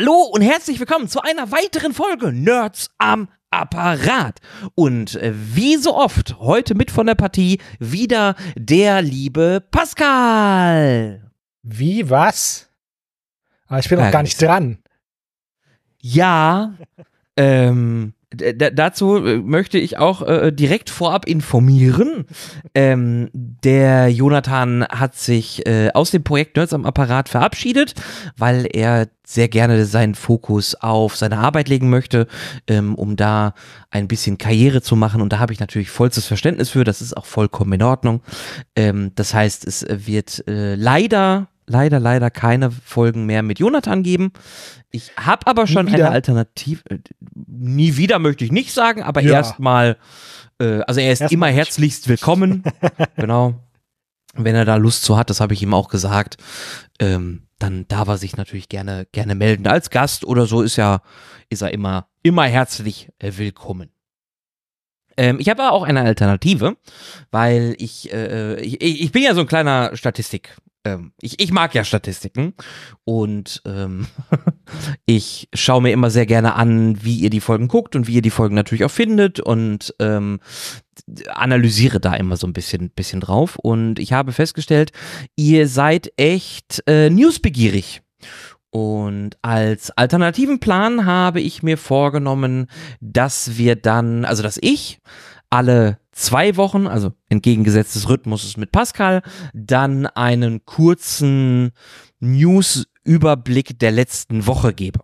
Hallo und herzlich willkommen zu einer weiteren Folge Nerds am Apparat. Und äh, wie so oft, heute mit von der Partie wieder der liebe Pascal. Wie, was? Aber ich bin noch gar nicht dran. Ja, ähm, dazu äh, möchte ich auch äh, direkt vorab informieren. Ähm, der Jonathan hat sich äh, aus dem Projekt Nerds am Apparat verabschiedet, weil er sehr gerne seinen Fokus auf seine Arbeit legen möchte, ähm, um da ein bisschen Karriere zu machen. Und da habe ich natürlich vollstes Verständnis für. Das ist auch vollkommen in Ordnung. Ähm, das heißt, es wird äh, leider, leider, leider keine Folgen mehr mit Jonathan geben. Ich habe aber schon eine? Alternative. Äh, nie wieder möchte ich nicht sagen, aber Ja. erstmal, äh, also er ist Erstmal immer herzlichst willkommen. genau. Wenn er da Lust zu hat, das habe ich ihm auch gesagt, ähm, dann darf er sich natürlich gerne, gerne melden. Als Gast oder so ist ja, ist er immer, immer herzlich äh, willkommen. Ähm, ich habe aber auch eine Alternative, weil ich, äh, ich, ich bin ja so ein kleiner Statistik. Ähm, ich, ich mag ja Statistiken und ähm, ich schaue mir immer sehr gerne an, wie ihr die Folgen guckt und wie ihr die Folgen natürlich auch findet und ähm, analysiere da immer so ein bisschen, bisschen drauf. Und ich habe festgestellt, ihr seid echt äh, newsbegierig. Und als alternativen Plan habe ich mir vorgenommen, dass wir dann, also dass ich alle zwei Wochen, also entgegengesetzt des Rhythmuses mit Pascal, dann einen kurzen News-Überblick der letzten Woche gebe.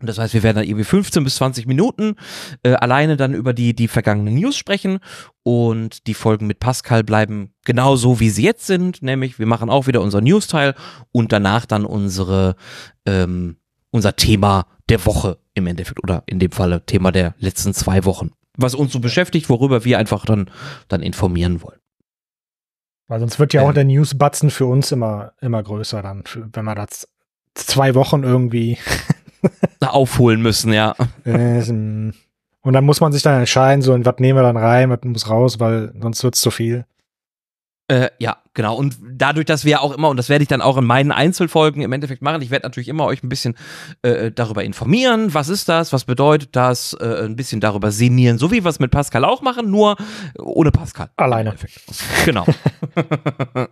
Das heißt, wir werden dann irgendwie 15 bis 20 Minuten äh, alleine dann über die, die vergangenen News sprechen und die Folgen mit Pascal bleiben genau so, wie sie jetzt sind, nämlich wir machen auch wieder unser News-Teil und danach dann unsere, ähm, unser Thema der Woche im Endeffekt oder in dem Falle Thema der letzten zwei Wochen. Was uns so beschäftigt, worüber wir einfach dann, dann informieren wollen. Weil sonst wird ja auch Ähm. der News-Batzen für uns immer, immer größer dann, wenn wir das zwei Wochen irgendwie. Aufholen müssen, ja. und dann muss man sich dann entscheiden, so, und was nehmen wir dann rein, was muss raus, weil sonst wird's zu viel. Äh, ja, genau. Und dadurch, dass wir auch immer, und das werde ich dann auch in meinen Einzelfolgen im Endeffekt machen, ich werde natürlich immer euch ein bisschen äh, darüber informieren, was ist das, was bedeutet das, äh, ein bisschen darüber sinnieren, so wie wir es mit Pascal auch machen, nur ohne Pascal. Alleine. Genau.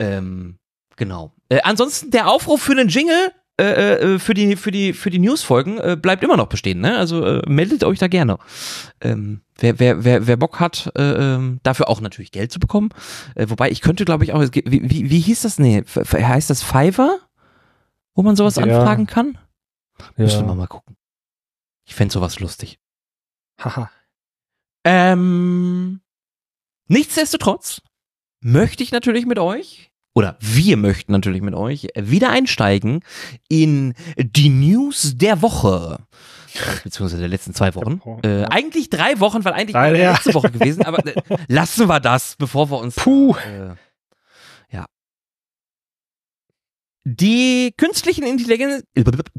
ähm, genau. Äh, ansonsten der Aufruf für den Jingle. Äh, äh, für die für die für die Newsfolgen äh, bleibt immer noch bestehen, ne? Also äh, meldet euch da gerne. Ähm, wer, wer, wer, wer Bock hat, äh, ähm, dafür auch natürlich Geld zu bekommen. Äh, wobei ich könnte, glaube ich, auch, wie, wie, wie hieß das? Nee, heißt das Fiverr? Wo man sowas Ja. anfragen kann? Müsste man Ja. mal gucken. Ich fände sowas lustig. Haha. Ähm, nichtsdestotrotz möchte ich natürlich mit euch, oder wir möchten natürlich mit euch, wieder einsteigen in die News der Woche. Beziehungsweise der letzten zwei Wochen. Äh, eigentlich drei Wochen, weil eigentlich wäre ja. letzte Woche gewesen, aber äh, lassen wir das, bevor wir uns. Puh. Äh, ja. Die künstlichen, Intelligen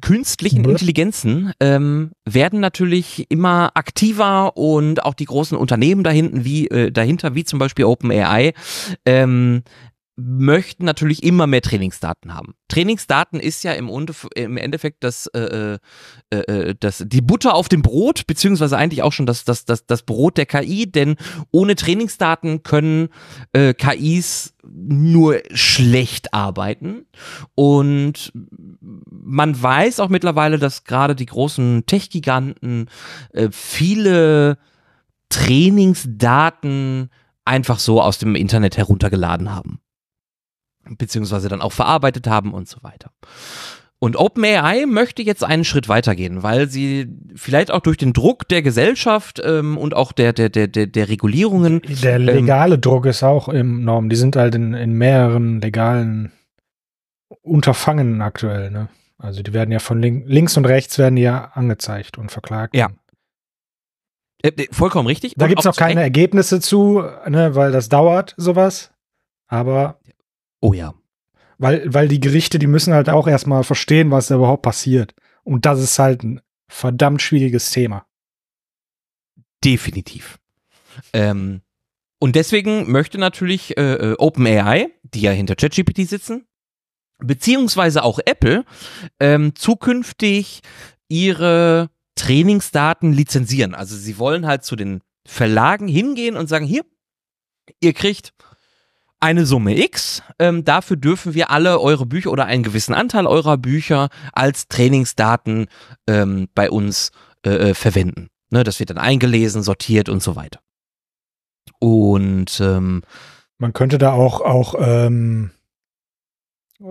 künstlichen. Intelligenzen ähm, werden natürlich immer aktiver und auch die großen Unternehmen dahinten, wie, äh, dahinter, wie zum Beispiel OpenAI, ähm, möchten natürlich immer mehr Trainingsdaten haben. Trainingsdaten ist ja im, Endeffekt das, äh, äh, äh, das, die Butter auf dem Brot, beziehungsweise eigentlich auch schon das, das, das, das Brot der KI, denn ohne Trainingsdaten können äh, KIs nur schlecht arbeiten. Und man weiß auch mittlerweile, dass gerade die großen Tech-Giganten äh, viele Trainingsdaten einfach so aus dem Internet heruntergeladen haben. Beziehungsweise dann auch verarbeitet haben und so weiter. Und OpenAI möchte jetzt einen Schritt weitergehen, weil sie vielleicht auch durch den Druck der Gesellschaft ähm, und auch der, der, der, der, der Regulierungen Der legale Druck ist auch enorm. Die sind halt in, in mehreren legalen Unterfangen aktuell, ne? Also die werden ja von link, links und rechts werden ja angezeigt und verklagt. Ja. Äh, äh, vollkommen richtig. Da Und gibt's auch noch keine. Ergebnisse zu, ne, weil das dauert, sowas. Aber Oh ja. weil, weil die Gerichte, die müssen halt auch erstmal verstehen, was da überhaupt passiert. Und das ist halt ein verdammt schwieriges Thema. Definitiv. Ähm, und deswegen möchte natürlich äh, äh, OpenAI, die ja hinter ChatGPT sitzen, beziehungsweise auch Apple ähm, zukünftig ihre Trainingsdaten lizenzieren. Also sie wollen halt zu den Verlagen hingehen und sagen, hier, ihr kriegt eine Summe X. Ähm, dafür dürfen wir alle eure Bücher oder einen gewissen Anteil eurer Bücher als Trainingsdaten ähm, bei uns äh, äh, verwenden. Ne, das wird dann eingelesen, sortiert und so weiter. Und ähm, man könnte da auch auch ähm,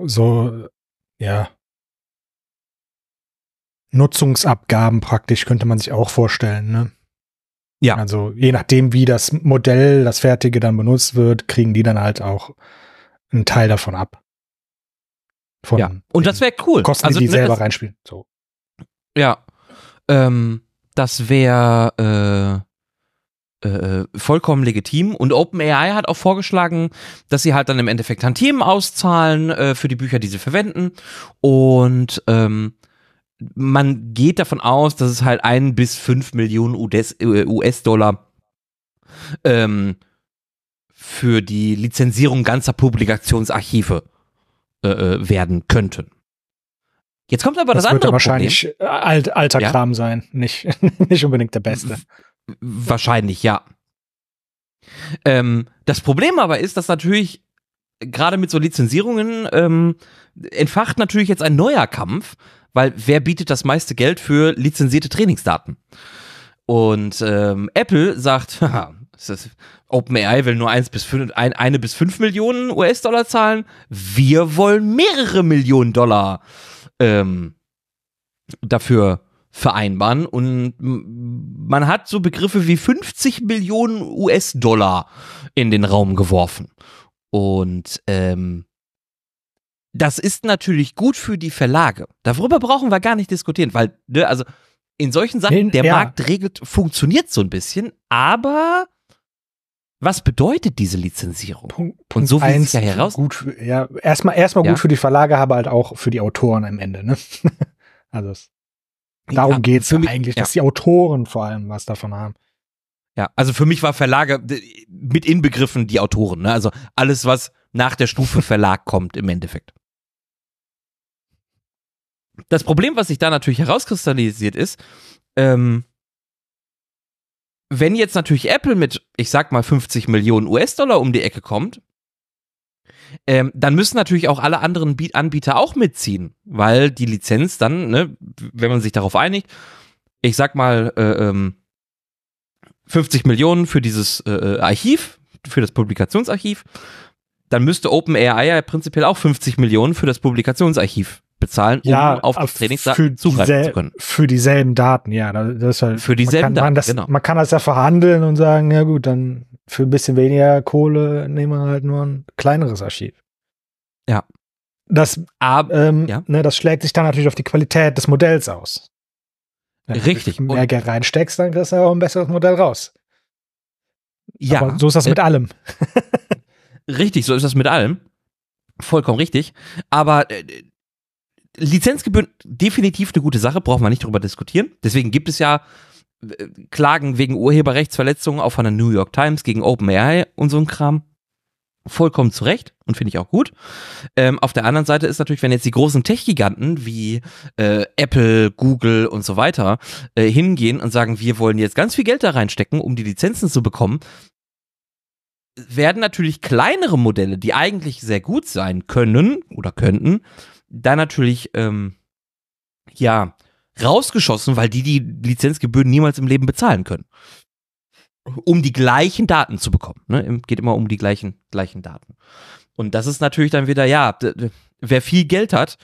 so ja Nutzungsabgaben praktisch könnte man sich auch vorstellen, ne? Ja. Also je nachdem, wie das Modell, das fertige dann benutzt wird, kriegen die dann halt auch einen Teil davon ab. Von ja. Und das wäre cool. Kosten, also, die, die ne, selber reinspielen. So. Ja. Ähm, das wäre äh, äh, vollkommen legitim. Und OpenAI hat auch vorgeschlagen, dass sie halt dann im Endeffekt Tantiemen auszahlen äh, für die Bücher, die sie verwenden. Und ähm, man geht davon aus, dass es halt ein bis fünf Millionen US-Dollar ähm, für die Lizenzierung ganzer Publikationsarchive äh, äh, werden könnten. Jetzt kommt aber das, das andere wahrscheinlich Problem. Alt, alter ja? Kram sein, nicht, nicht unbedingt der beste. Wahrscheinlich, ja. Ähm, das Problem aber ist, dass natürlich gerade mit so Lizenzierungen ähm, entfacht natürlich jetzt ein neuer Kampf, weil wer bietet das meiste Geld für lizenzierte Trainingsdaten? Und ähm, Apple sagt, OpenAI will nur eins bis fünf, ein, eine bis fünf Millionen US-Dollar zahlen. Wir wollen mehrere Millionen Dollar ähm, dafür vereinbaren. Und man hat so Begriffe wie 50 Millionen US-Dollar in den Raum geworfen. Und ähm, das ist natürlich gut für die Verlage. Darüber brauchen wir gar nicht diskutieren, weil, ne, also in solchen Sachen, der ja. Markt regelt, funktioniert so ein bisschen, aber was bedeutet diese Lizenzierung? Punkt, Punkt Und so wie es ja heraus. Gut für, ja, erstmal erstmal ja. gut für die Verlage, aber halt auch für die Autoren am Ende, ne? also es, darum ja, geht es eigentlich, dass die Autoren vor allem was davon haben. Ja, also für mich war Verlage mit inbegriffen die Autoren, ne? Also alles, was nach der Stufe Verlag kommt im Endeffekt. Das Problem, was sich da natürlich herauskristallisiert ist, ähm, wenn jetzt natürlich Apple mit, ich sag mal, 50 Millionen US-Dollar um die Ecke kommt, ähm, dann müssen natürlich auch alle anderen Anbieter auch mitziehen, weil die Lizenz dann, ne, wenn man sich darauf einigt, ich sag mal, äh, ähm, 50 Millionen für dieses äh, äh, Archiv, für das Publikationsarchiv, dann müsste OpenAI ja prinzipiell auch 50 Millionen für das Publikationsarchiv bezahlen, um ja, auf die Trainingsdaten zugreifen zu können. Für dieselben Daten, ja. Das ist halt, für dieselben Daten, das, genau. Man kann das ja verhandeln und sagen, ja gut, dann für ein bisschen weniger Kohle nehmen wir halt nur ein kleineres Archiv. Ja. Das, Ab, ähm, ja. Ne, das schlägt sich dann natürlich auf die Qualität des Modells aus. Wenn Richtig. Wenn du mehr Geld reinsteckst, dann kriegst du auch ein besseres Modell raus. Ja. Aber so ist das mit äh, allem. richtig, so ist das mit allem. Vollkommen richtig. Aber äh, Lizenzgebühren definitiv eine gute Sache, brauchen wir nicht drüber diskutieren. Deswegen gibt es ja äh, Klagen wegen Urheberrechtsverletzungen auch von der New York Times gegen OpenAI und so ein Kram. Vollkommen zu Recht und finde ich auch gut. Ähm, auf der anderen Seite ist natürlich, wenn jetzt die großen Tech-Giganten wie äh, Apple, Google und so weiter äh, hingehen und sagen, wir wollen jetzt ganz viel Geld da reinstecken, um die Lizenzen zu bekommen, werden natürlich kleinere Modelle, die eigentlich sehr gut sein können oder könnten, da natürlich, ähm, ja, rausgeschossen, weil die die Lizenzgebühren niemals im Leben bezahlen können. Um die gleichen Daten zu bekommen. Ne? Geht immer um die gleichen, gleichen Daten. Und das ist natürlich dann wieder, ja, wer viel Geld hat,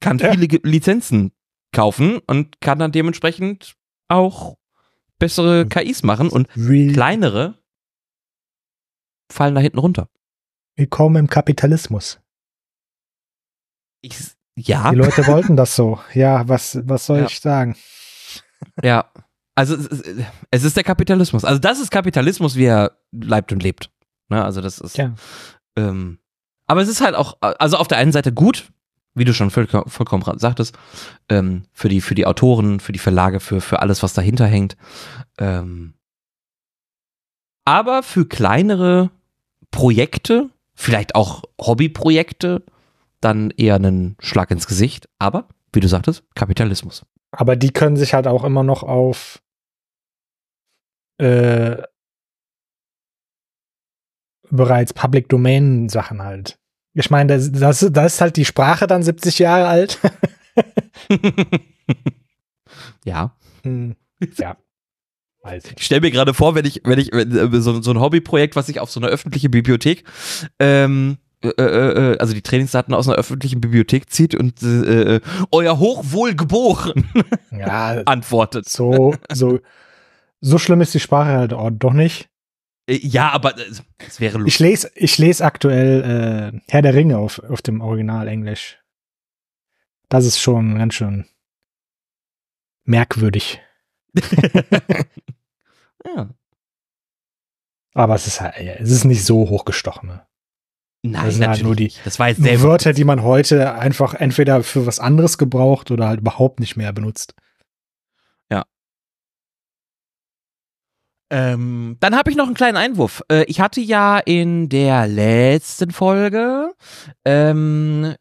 kann ja. viele Lizenzen kaufen und kann dann dementsprechend auch bessere KIs machen und kleinere fallen da hinten runter. Willkommen im Kapitalismus. Ich, ja. Die Leute wollten das so. Ja, was, was soll ja. ich sagen? Ja. Also es ist der Kapitalismus. Also das ist Kapitalismus, wie er leibt und lebt. Ne? Also das ist. Ja. Ähm, aber es ist halt auch, also auf der einen Seite gut, wie du schon voll, vollkommen sagtest, ähm, für die für die Autoren, für die Verlage, für für alles, was dahinter hängt. Ähm, aber für kleinere Projekte, vielleicht auch Hobbyprojekte, dann eher einen Schlag ins Gesicht. Aber, wie du sagtest, Kapitalismus. Aber die können sich halt auch immer noch auf äh, bereits Public Domain Sachen halt. Ich meine, das, das, das ist halt die Sprache dann 70 Jahre alt. ja. Hm, ja. Ich stelle mir gerade vor, wenn ich, wenn ich wenn, so, so ein Hobbyprojekt, was sich auf so eine öffentliche Bibliothek, ähm, äh, äh, äh also die Trainingsdaten aus einer öffentlichen Bibliothek zieht und äh, euer Hochwohlgeboren ja, antwortet. So, so, so schlimm ist die Sprache halt auch doch nicht. Ja, aber es wäre lustig. Ich lese, ich lese aktuell äh, Herr der Ringe auf, auf dem Original Englisch. Das ist schon ganz schön merkwürdig. ja. Aber es ist halt, es ist nicht so hochgestochen. Ne? Nein, das sind halt nur die das war jetzt sehr Wörter, die man heute einfach entweder für was anderes gebraucht oder halt überhaupt nicht mehr benutzt. Ja. Ähm, dann habe ich noch einen kleinen Einwurf. Äh, ich hatte ja in der letzten Folge, ähm,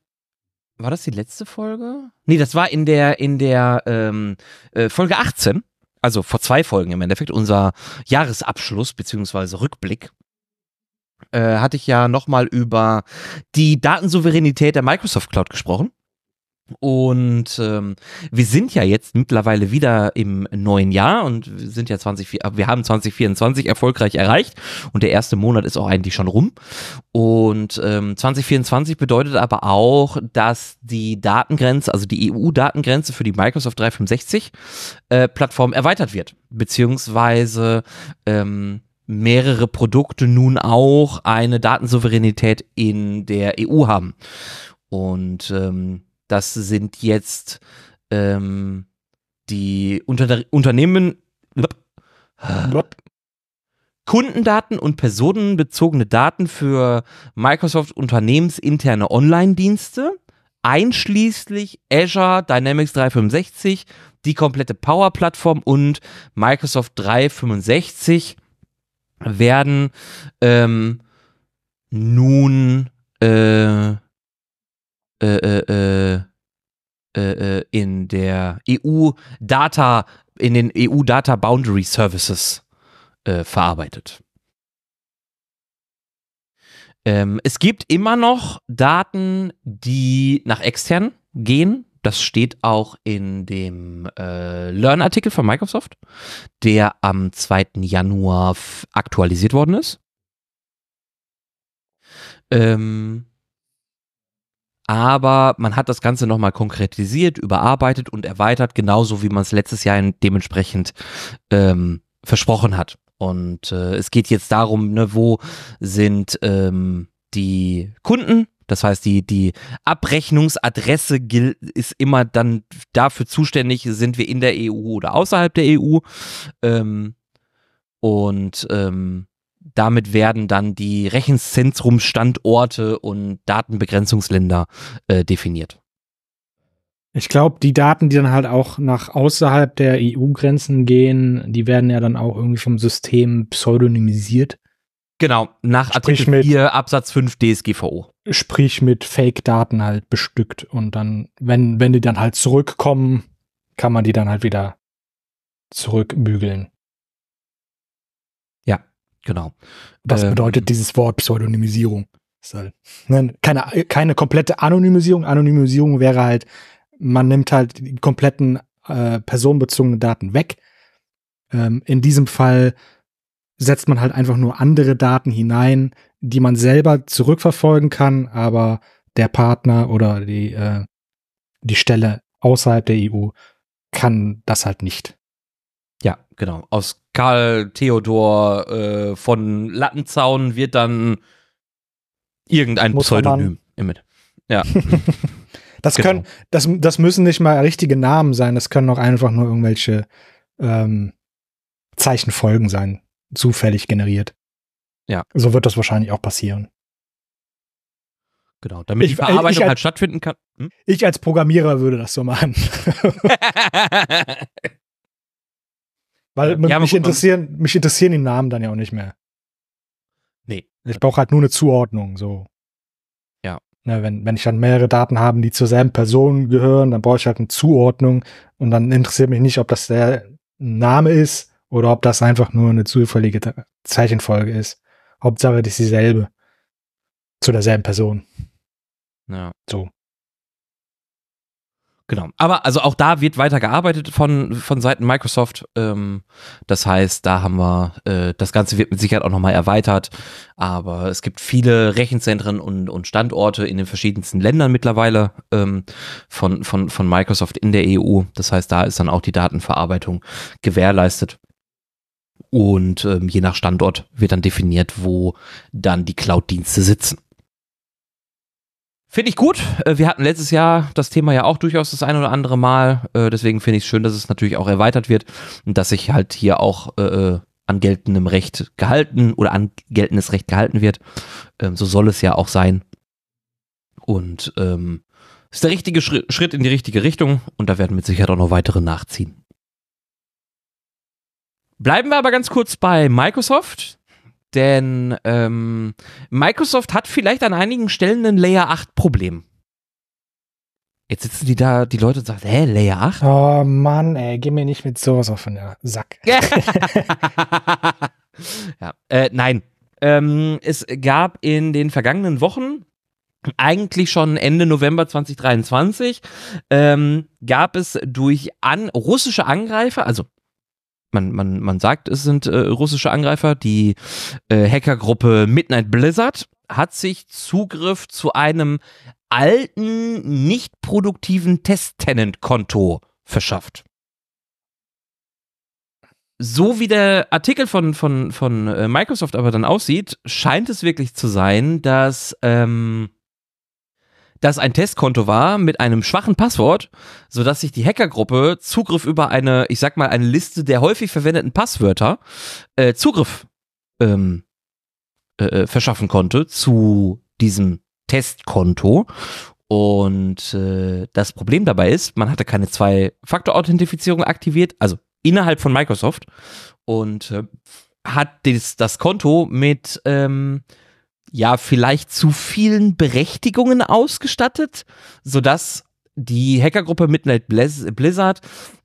war das die letzte Folge? Nee, das war in der in der ähm, äh, Folge 18 also vor zwei Folgen im Endeffekt, unser Jahresabschluss beziehungsweise Rückblick, äh, hatte ich ja nochmal über die Datensouveränität der Microsoft Cloud gesprochen. Und ähm, wir sind ja jetzt mittlerweile wieder im neuen Jahr und wir sind ja 20, wir haben 2024 erfolgreich erreicht und der erste Monat ist auch eigentlich schon rum. Und ähm, 2024 bedeutet aber auch, dass die Datengrenze, also die EU-Datengrenze für die Microsoft 365 äh, erweitert wird, beziehungsweise ähm, mehrere Produkte nun auch eine Datensouveränität in der EU haben. Und ähm, das sind jetzt ähm, die Unter Unternehmen. Kundendaten und personenbezogene Daten für Microsoft unternehmensinterne Online-Dienste, einschließlich Azure Dynamics 365, die komplette Power-Plattform und Microsoft 365 werden ähm, nun äh, äh, äh, äh, äh, in der EU Data, in den EU Data Boundary Services äh, verarbeitet. Ähm, es gibt immer noch Daten, die nach extern gehen. Das steht auch in dem äh, Learn-Artikel von Microsoft, der am 2. Januar aktualisiert worden ist. Ähm, aber man hat das Ganze nochmal konkretisiert, überarbeitet und erweitert, genauso wie man es letztes Jahr dementsprechend ähm, versprochen hat. Und äh, es geht jetzt darum, ne, wo sind ähm, die Kunden, das heißt, die, die Abrechnungsadresse ist immer dann dafür zuständig, sind wir in der EU oder außerhalb der EU. Ähm, und ähm, damit werden dann die Rechenzentrumstandorte und Datenbegrenzungsländer äh, definiert. Ich glaube, die Daten, die dann halt auch nach außerhalb der EU-Grenzen gehen, die werden ja dann auch irgendwie vom System pseudonymisiert. Genau, nach Artikel 4 Absatz 5 DSGVO. Sprich mit Fake-Daten halt bestückt und dann, wenn, wenn die dann halt zurückkommen, kann man die dann halt wieder zurückbügeln. Genau. Was ähm, bedeutet dieses Wort Pseudonymisierung? Halt, ne, keine, keine komplette Anonymisierung. Anonymisierung wäre halt, man nimmt halt die kompletten äh, personenbezogenen Daten weg. Ähm, in diesem Fall setzt man halt einfach nur andere Daten hinein, die man selber zurückverfolgen kann, aber der Partner oder die, äh, die Stelle außerhalb der EU kann das halt nicht. Ja, genau. Aus Karl Theodor äh, von Lattenzaun wird dann irgendein Muss Pseudonym im Ja. das genau. können, das, das müssen nicht mal richtige Namen sein, das können auch einfach nur irgendwelche ähm, Zeichenfolgen sein, zufällig generiert. Ja. So wird das wahrscheinlich auch passieren. Genau, damit ich, die Verarbeitung als, halt stattfinden kann. Hm? Ich als Programmierer würde das so machen. Weil ja, mich, interessieren, mich interessieren die Namen dann ja auch nicht mehr. Nee. Ich brauche halt nur eine Zuordnung, so. Ja. Ne, wenn, wenn ich dann mehrere Daten habe, die zur selben Person gehören, dann brauche ich halt eine Zuordnung und dann interessiert mich nicht, ob das der Name ist oder ob das einfach nur eine zufällige Zeichenfolge ist. Hauptsache, das ist dieselbe. Zu derselben Person. Ja. So. Genau. Aber also auch da wird weiter gearbeitet von, von Seiten Microsoft. Ähm, das heißt, da haben wir, äh, das Ganze wird mit Sicherheit auch nochmal erweitert. Aber es gibt viele Rechenzentren und, und Standorte in den verschiedensten Ländern mittlerweile ähm, von, von, von Microsoft in der EU. Das heißt, da ist dann auch die Datenverarbeitung gewährleistet. Und ähm, je nach Standort wird dann definiert, wo dann die Cloud-Dienste sitzen. Finde ich gut. Äh, wir hatten letztes Jahr das Thema ja auch durchaus das ein oder andere Mal. Äh, deswegen finde ich es schön, dass es natürlich auch erweitert wird und dass sich halt hier auch äh, an geltendem Recht gehalten oder an geltendes Recht gehalten wird. Ähm, so soll es ja auch sein. Und ähm, ist der richtige Schritt in die richtige Richtung und da werden mit Sicherheit auch noch weitere nachziehen. Bleiben wir aber ganz kurz bei Microsoft. Denn ähm, Microsoft hat vielleicht an einigen Stellen ein Layer 8 Problem. Jetzt sitzen die da, die Leute und sagen, hä, Layer 8? Oh Mann, ey, geh mir nicht mit sowas auf den Sack. ja, äh, nein. Ähm, es gab in den vergangenen Wochen eigentlich schon Ende November 2023 ähm, gab es durch an russische Angreifer, also man, man, man sagt, es sind äh, russische Angreifer. Die äh, Hackergruppe Midnight Blizzard hat sich Zugriff zu einem alten, nicht produktiven Test-Tenant-Konto verschafft. So wie der Artikel von, von, von äh, Microsoft aber dann aussieht, scheint es wirklich zu sein, dass ähm, das ein Testkonto war mit einem schwachen Passwort, sodass sich die Hackergruppe Zugriff über eine, ich sag mal, eine Liste der häufig verwendeten Passwörter äh, Zugriff ähm, äh, äh verschaffen konnte zu diesem Testkonto. Und äh, das Problem dabei ist, man hatte keine Zwei-Faktor-Authentifizierung aktiviert, also innerhalb von Microsoft und äh, hat dies, das Konto mit ähm, ja vielleicht zu vielen Berechtigungen ausgestattet, sodass die Hackergruppe Midnight Blizzard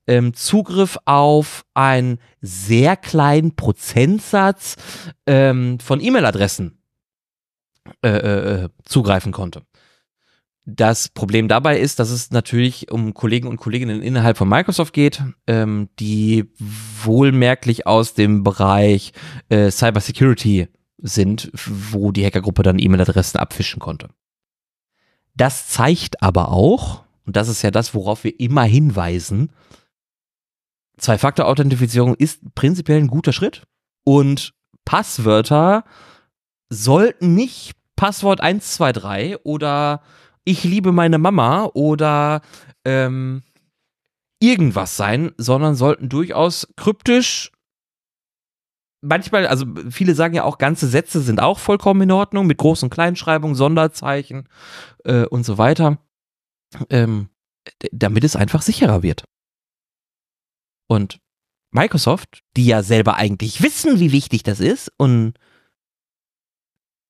ähm, Zugriff auf einen sehr kleinen Prozentsatz ähm, von E-Mail-Adressen äh, äh, äh, zugreifen konnte. Das Problem dabei ist, dass es natürlich um Kollegen und Kolleginnen innerhalb von Microsoft geht, ähm, die wohlmerklich aus dem Bereich äh, Cybersecurity sind, wo die Hackergruppe dann E-Mail-Adressen abfischen konnte. Das zeigt aber auch, und das ist ja das, worauf wir immer hinweisen, Zwei-Faktor-Authentifizierung ist prinzipiell ein guter Schritt und Passwörter sollten nicht Passwort 123 oder ich liebe meine Mama oder ähm, irgendwas sein, sondern sollten durchaus kryptisch manchmal, also viele sagen ja auch, ganze Sätze sind auch vollkommen in Ordnung, mit Groß- und Kleinschreibung, Sonderzeichen äh, und so weiter, ähm, damit es einfach sicherer wird. Und Microsoft, die ja selber eigentlich wissen, wie wichtig das ist und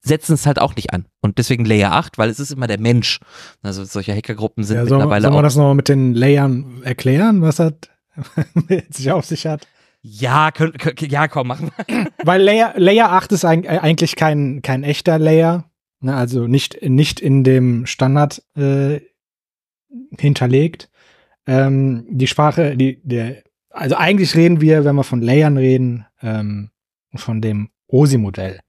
setzen es halt auch nicht an. Und deswegen Layer 8, weil es ist immer der Mensch. Also solche Hackergruppen sind ja, soll, mittlerweile soll man auch. das nochmal mit den Layern erklären, was das mit sich auf sich hat? Ja, könnt, könnt, ja, komm, machen wir. Weil Layer, Layer 8 ist eigentlich kein, kein echter Layer. Ne, also nicht, nicht in dem Standard äh, hinterlegt. Ähm, die Sprache, die, der, also eigentlich reden wir, wenn wir von Layern reden, ähm, von dem OSI-Modell.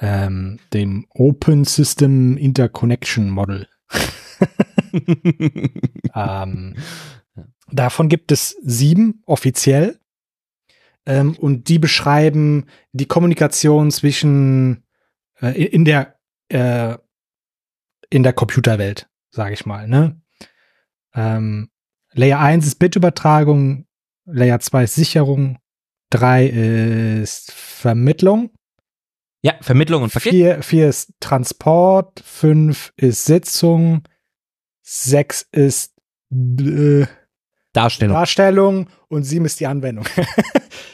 Ähm, dem Open System Interconnection Model. ähm, davon gibt es sieben offiziell. Ähm, und die beschreiben die Kommunikation zwischen äh, in der äh, in der Computerwelt, sage ich mal. Ne? Ähm, Layer 1 ist Bitübertragung, Layer 2 ist Sicherung, 3 ist Vermittlung. Ja, Vermittlung und Verkehr. 4, 4 ist Transport, 5 ist Sitzung, 6 ist äh, Darstellung. Darstellung und 7 ist die Anwendung.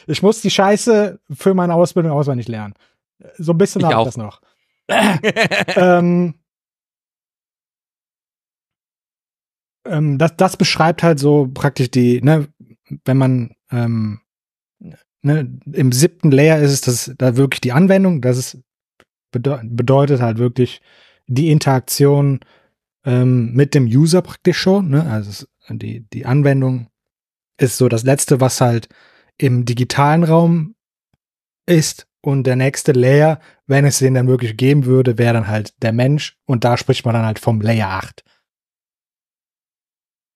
Ich muss die Scheiße für meine Ausbildung auswendig lernen. So ein bisschen habe ich das noch. ähm, ähm, das, das beschreibt halt so praktisch die, ne, wenn man ähm, ne, im siebten Layer ist es das da wirklich die Anwendung, das ist bedeutet halt wirklich die Interaktion ähm, mit dem User praktisch schon, ne? Also die, die Anwendung ist so das letzte, was halt im digitalen Raum ist. Und der nächste Layer, wenn es den dann wirklich geben würde, wäre dann halt der Mensch. Und da spricht man dann halt vom Layer 8.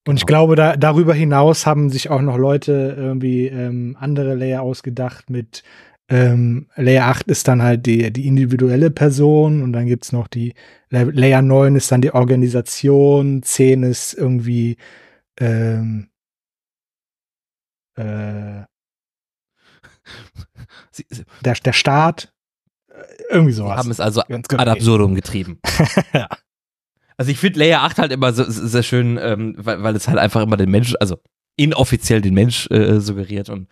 Und ich glaube, da, darüber hinaus haben sich auch noch Leute irgendwie ähm, andere Layer ausgedacht mit ähm, Layer 8 ist dann halt die, die individuelle Person. Und dann gibt's noch die Layer 9 ist dann die Organisation, 10 ist irgendwie ähm, äh, der, der Staat, äh, irgendwie sowas. Sie haben es also ad absurdum getrieben. ja. Also ich finde Layer 8 halt immer so, sehr schön, ähm, weil, weil es halt einfach immer den Menschen, also inoffiziell den Mensch äh, suggeriert. Und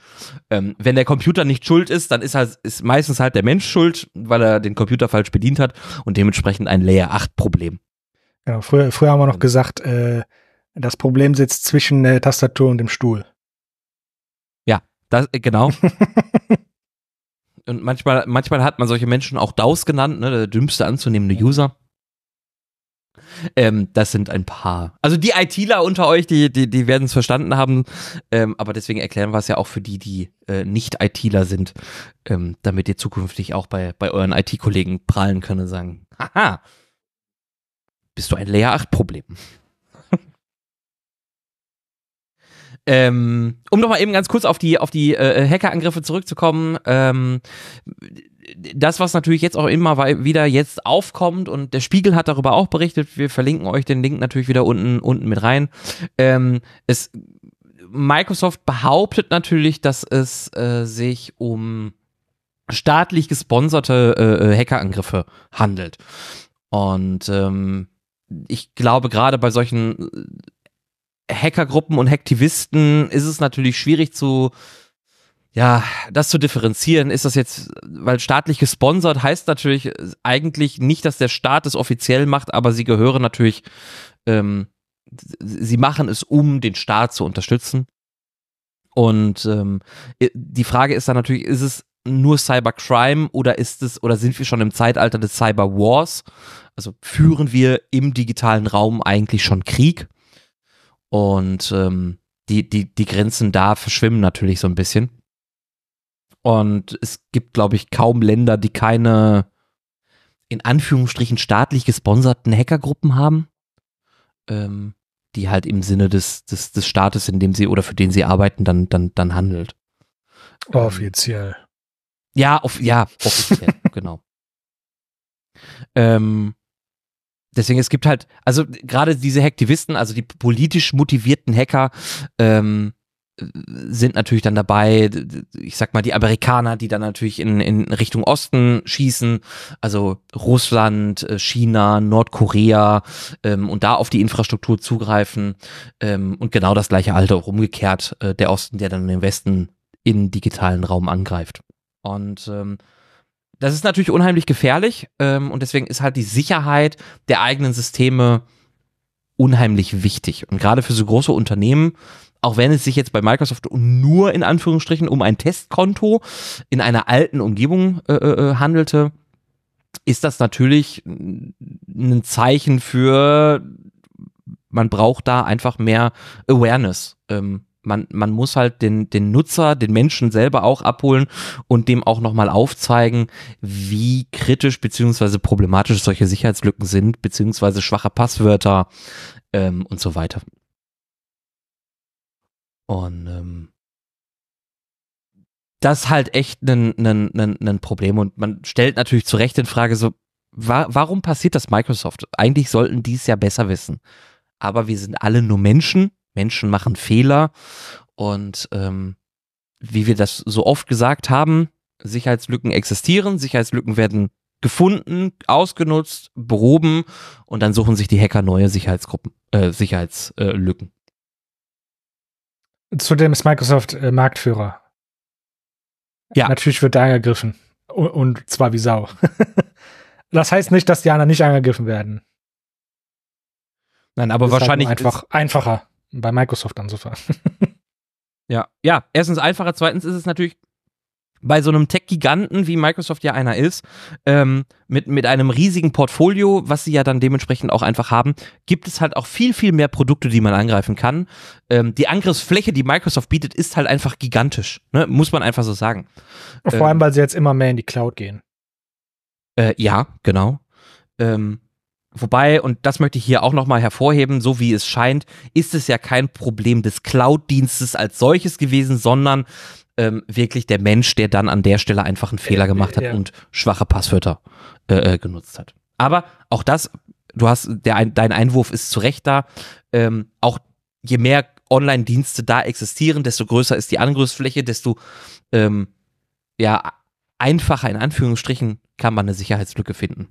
ähm, wenn der Computer nicht schuld ist, dann ist halt ist meistens halt der Mensch schuld, weil er den Computer falsch bedient hat und dementsprechend ein Layer 8 Problem. Genau, früher, früher haben wir noch gesagt, äh, das Problem sitzt zwischen der Tastatur und dem Stuhl. Ja, das, äh, genau. und manchmal, manchmal hat man solche Menschen auch DAUs genannt, ne, der dümmste anzunehmende User. Ähm, das sind ein paar. Also die ITler unter euch, die, die, die werden es verstanden haben. Ähm, aber deswegen erklären wir es ja auch für die, die äh, nicht ITler sind, ähm, damit ihr zukünftig auch bei, bei euren IT-Kollegen prallen können und sagen, haha, bist du ein Layer 8-Problem. Ähm, um noch mal eben ganz kurz auf die auf die äh, Hackerangriffe zurückzukommen. Ähm, das, was natürlich jetzt auch immer wieder jetzt aufkommt und der Spiegel hat darüber auch berichtet, wir verlinken euch den Link natürlich wieder unten, unten mit rein. Ähm, es, Microsoft behauptet natürlich, dass es äh, sich um staatlich gesponserte äh, äh Hackerangriffe handelt. Und ähm, ich glaube, gerade bei solchen Hackergruppen und Hacktivisten ist es natürlich schwierig zu ja, das zu differenzieren, ist das jetzt, weil staatlich gesponsert heißt natürlich eigentlich nicht, dass der Staat es offiziell macht, aber sie gehören natürlich, ähm, sie machen es, um den Staat zu unterstützen. Und ähm, die Frage ist dann natürlich, ist es nur Cybercrime oder ist es, oder sind wir schon im Zeitalter des Cyberwars? Also führen wir im digitalen Raum eigentlich schon Krieg? Und ähm, die, die, die Grenzen da verschwimmen natürlich so ein bisschen. Und es gibt, glaube ich, kaum Länder, die keine in Anführungsstrichen staatlich gesponserten Hackergruppen haben, ähm, die halt im Sinne des, des, des Staates, in dem sie oder für den sie arbeiten, dann, dann, dann handelt. Offiziell. Ja, auf, ja, offiziell, genau. Ähm, deswegen, es gibt halt, also gerade diese Hacktivisten, also die politisch motivierten Hacker, ähm, sind natürlich dann dabei, ich sag mal, die Amerikaner, die dann natürlich in, in Richtung Osten schießen, also Russland, äh, China, Nordkorea ähm, und da auf die Infrastruktur zugreifen ähm, und genau das gleiche Alter auch umgekehrt, äh, der Osten, der dann den Westen in digitalen Raum angreift. Und ähm, das ist natürlich unheimlich gefährlich ähm, und deswegen ist halt die Sicherheit der eigenen Systeme unheimlich wichtig. Und gerade für so große Unternehmen auch wenn es sich jetzt bei Microsoft nur in Anführungsstrichen um ein Testkonto in einer alten Umgebung äh, äh, äh handelte, ist das natürlich ein Zeichen für, man braucht da einfach mehr Awareness. Ähm, man, man muss halt den, den Nutzer, den Menschen selber auch abholen und dem auch nochmal aufzeigen, wie kritisch beziehungsweise problematisch solche Sicherheitslücken sind, beziehungsweise schwache Passwörter ähm, und so weiter. Und ähm, das ist halt echt ein, ein, Problem. Und man stellt natürlich zu Recht in Frage, so, wa warum passiert das Microsoft? Eigentlich sollten die es ja besser wissen. Aber wir sind alle nur Menschen. Menschen machen Fehler. Und ähm, wie wir das so oft gesagt haben, Sicherheitslücken existieren, Sicherheitslücken werden gefunden, ausgenutzt, behoben und dann suchen sich die Hacker neue Sicherheitsgruppen, äh, Sicherheitslücken. Zudem ist Microsoft äh, Marktführer. Ja. Natürlich wird er angegriffen. Und, und zwar wie Sau. das heißt nicht, dass die anderen nicht angegriffen werden. Nein, aber ist wahrscheinlich halt einfach einfacher bei Microsoft anzufangen. Ja, ja, erstens einfacher, zweitens ist es natürlich bei so einem Tech-Giganten, wie Microsoft ja einer ist, ähm, mit, mit einem riesigen Portfolio, was sie ja dann dementsprechend auch einfach haben, gibt es halt auch viel, viel mehr Produkte, die man angreifen kann. Ähm, die Angriffsfläche, die Microsoft bietet, ist halt einfach gigantisch, ne? muss man einfach so sagen. Vor Ähm. allem, weil sie jetzt immer mehr in die Cloud gehen. Äh, ja, genau. Ähm, wobei, und das möchte ich hier auch nochmal hervorheben, so wie es scheint, ist es ja kein Problem des Cloud-Dienstes als solches gewesen, sondern ähm, wirklich der Mensch, der dann an der Stelle einfach einen Fehler gemacht hat ja. und schwache Passwörter äh, äh, genutzt hat. Aber auch das, du hast, der, ein- dein Einwurf ist zu Recht da. Ähm, auch je mehr Online-Dienste da existieren, desto größer ist die Angriffsfläche, desto ähm, ja, einfacher in Anführungsstrichen kann man eine Sicherheitslücke finden.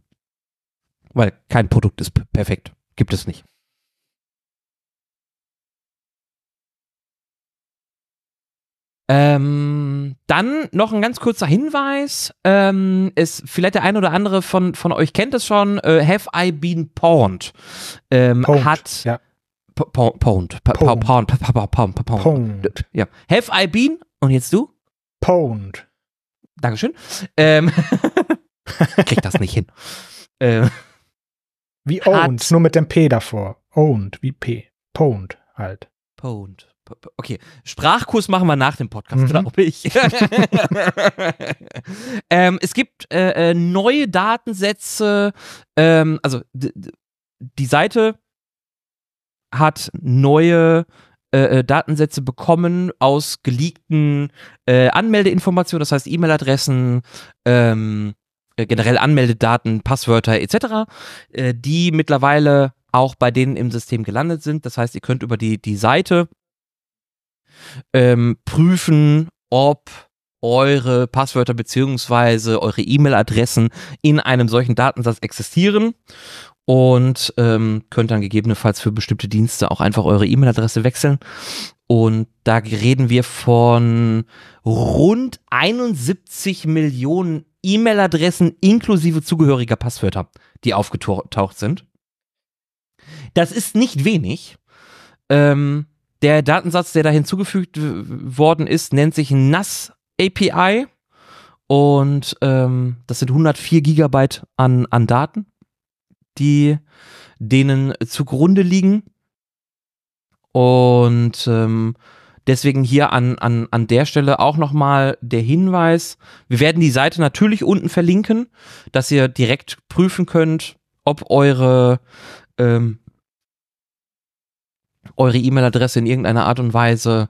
Weil kein Produkt ist perfekt. Gibt es nicht. Ähm, dann noch ein ganz kurzer Hinweis. Ähm, ist vielleicht der ein oder andere von, von euch kennt es schon. Äh, Have I Been Pawned? Ähm, Pwned, hat ja. Pawned. Pawned. Pawned. Pa- pa- pa- Pawned. Pa- Pawned. Ja. Have I Been? Und jetzt du? Pwned. Dankeschön. Ähm, krieg das nicht hin. Ähm, Wie owned, nur mit dem P davor. Owned, wie P. Pwned halt. Pwned. Okay, Sprachkurs machen wir nach dem Podcast, Mhm. glaube ich. ähm, es gibt äh, äh, neue Datensätze, ähm, also die Seite hat neue äh, äh, Datensätze bekommen aus geleakten äh, Anmeldeinformationen, das heißt E-Mail-Adressen, ähm, äh, generell Anmeldedaten, Passwörter etc., äh, die mittlerweile auch bei denen im System gelandet sind. Das heißt, ihr könnt über die, die Seite ähm, prüfen, ob eure Passwörter beziehungsweise eure E-Mail-Adressen in einem solchen Datensatz existieren und ähm, könnt dann gegebenenfalls für bestimmte Dienste auch einfach eure E-Mail-Adresse wechseln. Und da reden wir von rund 71 Millionen E-Mail-Adressen inklusive zugehöriger Passwörter, die aufgetaucht sind. Das ist nicht wenig. Ähm, der Datensatz, der da hinzugefügt worden ist, nennt sich NAS API und ähm, das sind 104 Gigabyte an, an Daten, die denen zugrunde liegen. Und ähm, deswegen hier an, an, an der Stelle auch nochmal der Hinweis, wir werden die Seite natürlich unten verlinken, dass ihr direkt prüfen könnt, ob eure ähm, eure E-Mail-Adresse in irgendeiner Art und Weise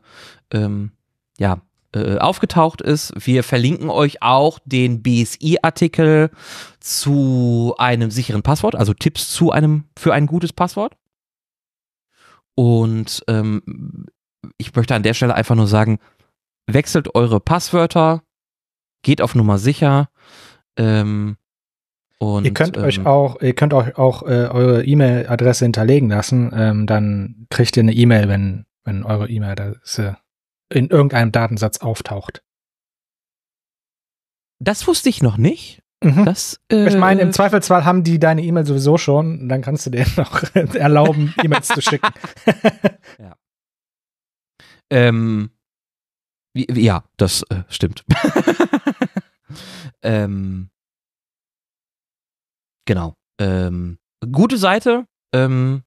ähm, ja, äh, aufgetaucht ist. Wir verlinken euch auch den BSI-Artikel zu einem sicheren Passwort, also Tipps zu einem für ein gutes Passwort. Und ähm, ich möchte an der Stelle einfach nur sagen, wechselt eure Passwörter, geht auf Nummer sicher. Ähm, und, ihr könnt euch ähm, auch, ihr könnt euch auch äh, eure E-Mail-Adresse hinterlegen lassen. Ähm, dann kriegt ihr eine E-Mail, wenn, wenn eure E-Mail-Adresse in irgendeinem Datensatz auftaucht. Das wusste ich noch nicht. Mhm. Das, äh, Ich meine, im Zweifelsfall haben die deine E-Mail sowieso schon, dann kannst du denen noch erlauben, E-Mails zu schicken. Ähm, ja, das äh, stimmt. ähm, genau. Ähm, gute Seite. Ähm,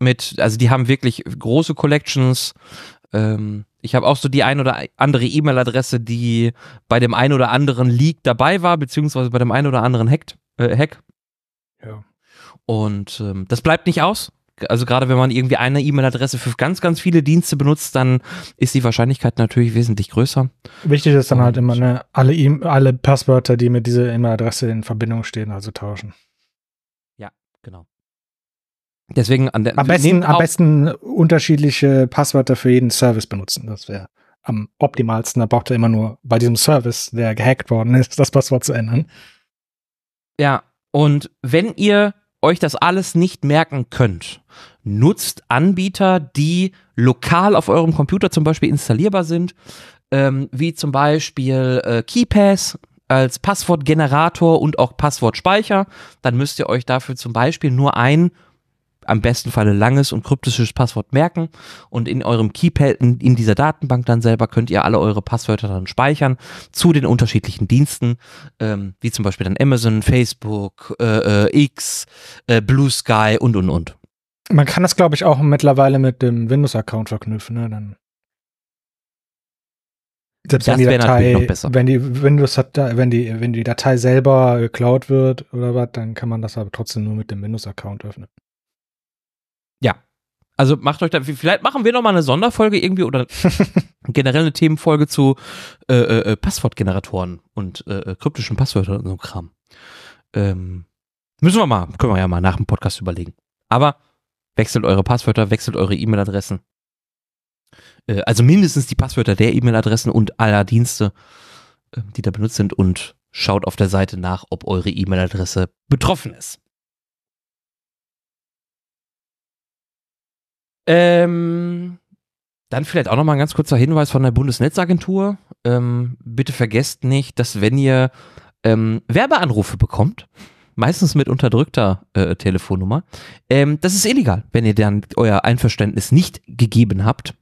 mit, also die haben wirklich große Collections. Ähm, ich habe auch so die ein oder andere E-Mail-Adresse, die bei dem ein oder anderen Leak dabei war, beziehungsweise bei dem ein oder anderen Hack. Äh, Hack. Ja. Und ähm, das bleibt nicht aus. Also gerade wenn man irgendwie eine E-Mail-Adresse für ganz, ganz viele Dienste benutzt, dann ist die Wahrscheinlichkeit natürlich wesentlich größer. Wichtig ist dann halt Und- immer, ne, alle, e alle Passwörter, die mit dieser E-Mail-Adresse in Verbindung stehen, also tauschen. Genau. Deswegen an der Am besten, am besten unterschiedliche Passwörter für jeden Service benutzen. Das wäre am optimalsten. Da braucht er immer nur bei diesem Service, der gehackt worden ist, das Passwort zu ändern. Ja, und wenn ihr euch das alles nicht merken könnt, nutzt Anbieter, die lokal auf eurem Computer zum Beispiel installierbar sind, ähm, wie zum Beispiel äh, KeyPass als Passwortgenerator und auch Passwortspeicher. Dann müsst ihr euch dafür zum Beispiel nur ein am besten Falle langes und kryptisches Passwort merken und in eurem Keypad in, in, dieser Datenbank dann selber könnt ihr alle eure Passwörter dann speichern zu den unterschiedlichen Diensten, ähm, wie zum Beispiel dann Amazon, Facebook, äh, äh, X, äh, Blue Sky und und und. Man kann das, glaube ich, auch mittlerweile mit dem Windows-Account verknüpfen, ne? Dann selbst das wenn die Datei, noch besser. wenn die Windows hat, wenn die, wenn die Datei selber geklaut wird oder was, dann kann man das aber trotzdem nur mit dem Windows-Account öffnen. Also macht euch da, vielleicht machen wir noch mal eine Sonderfolge irgendwie oder generell eine Themenfolge zu äh, äh, äh, Passwortgeneratoren und äh, äh, kryptischen Passwörtern und so Kram. Ähm, müssen wir mal, können wir ja mal nach dem Podcast überlegen. Aber wechselt eure Passwörter, wechselt eure E-Mail-Adressen äh, also mindestens die Passwörter der E-Mail-Adressen und aller Dienste, die da benutzt sind und schaut auf der Seite nach, ob eure E-Mail-Adresse betroffen ist. Ähm, dann vielleicht auch nochmal ein ganz kurzer Hinweis von der Bundesnetzagentur. Ähm, bitte vergesst nicht, dass wenn ihr ähm, Werbeanrufe bekommt, meistens mit unterdrückter äh, Telefonnummer, ähm, das ist illegal, wenn ihr dann euer Einverständnis nicht gegeben habt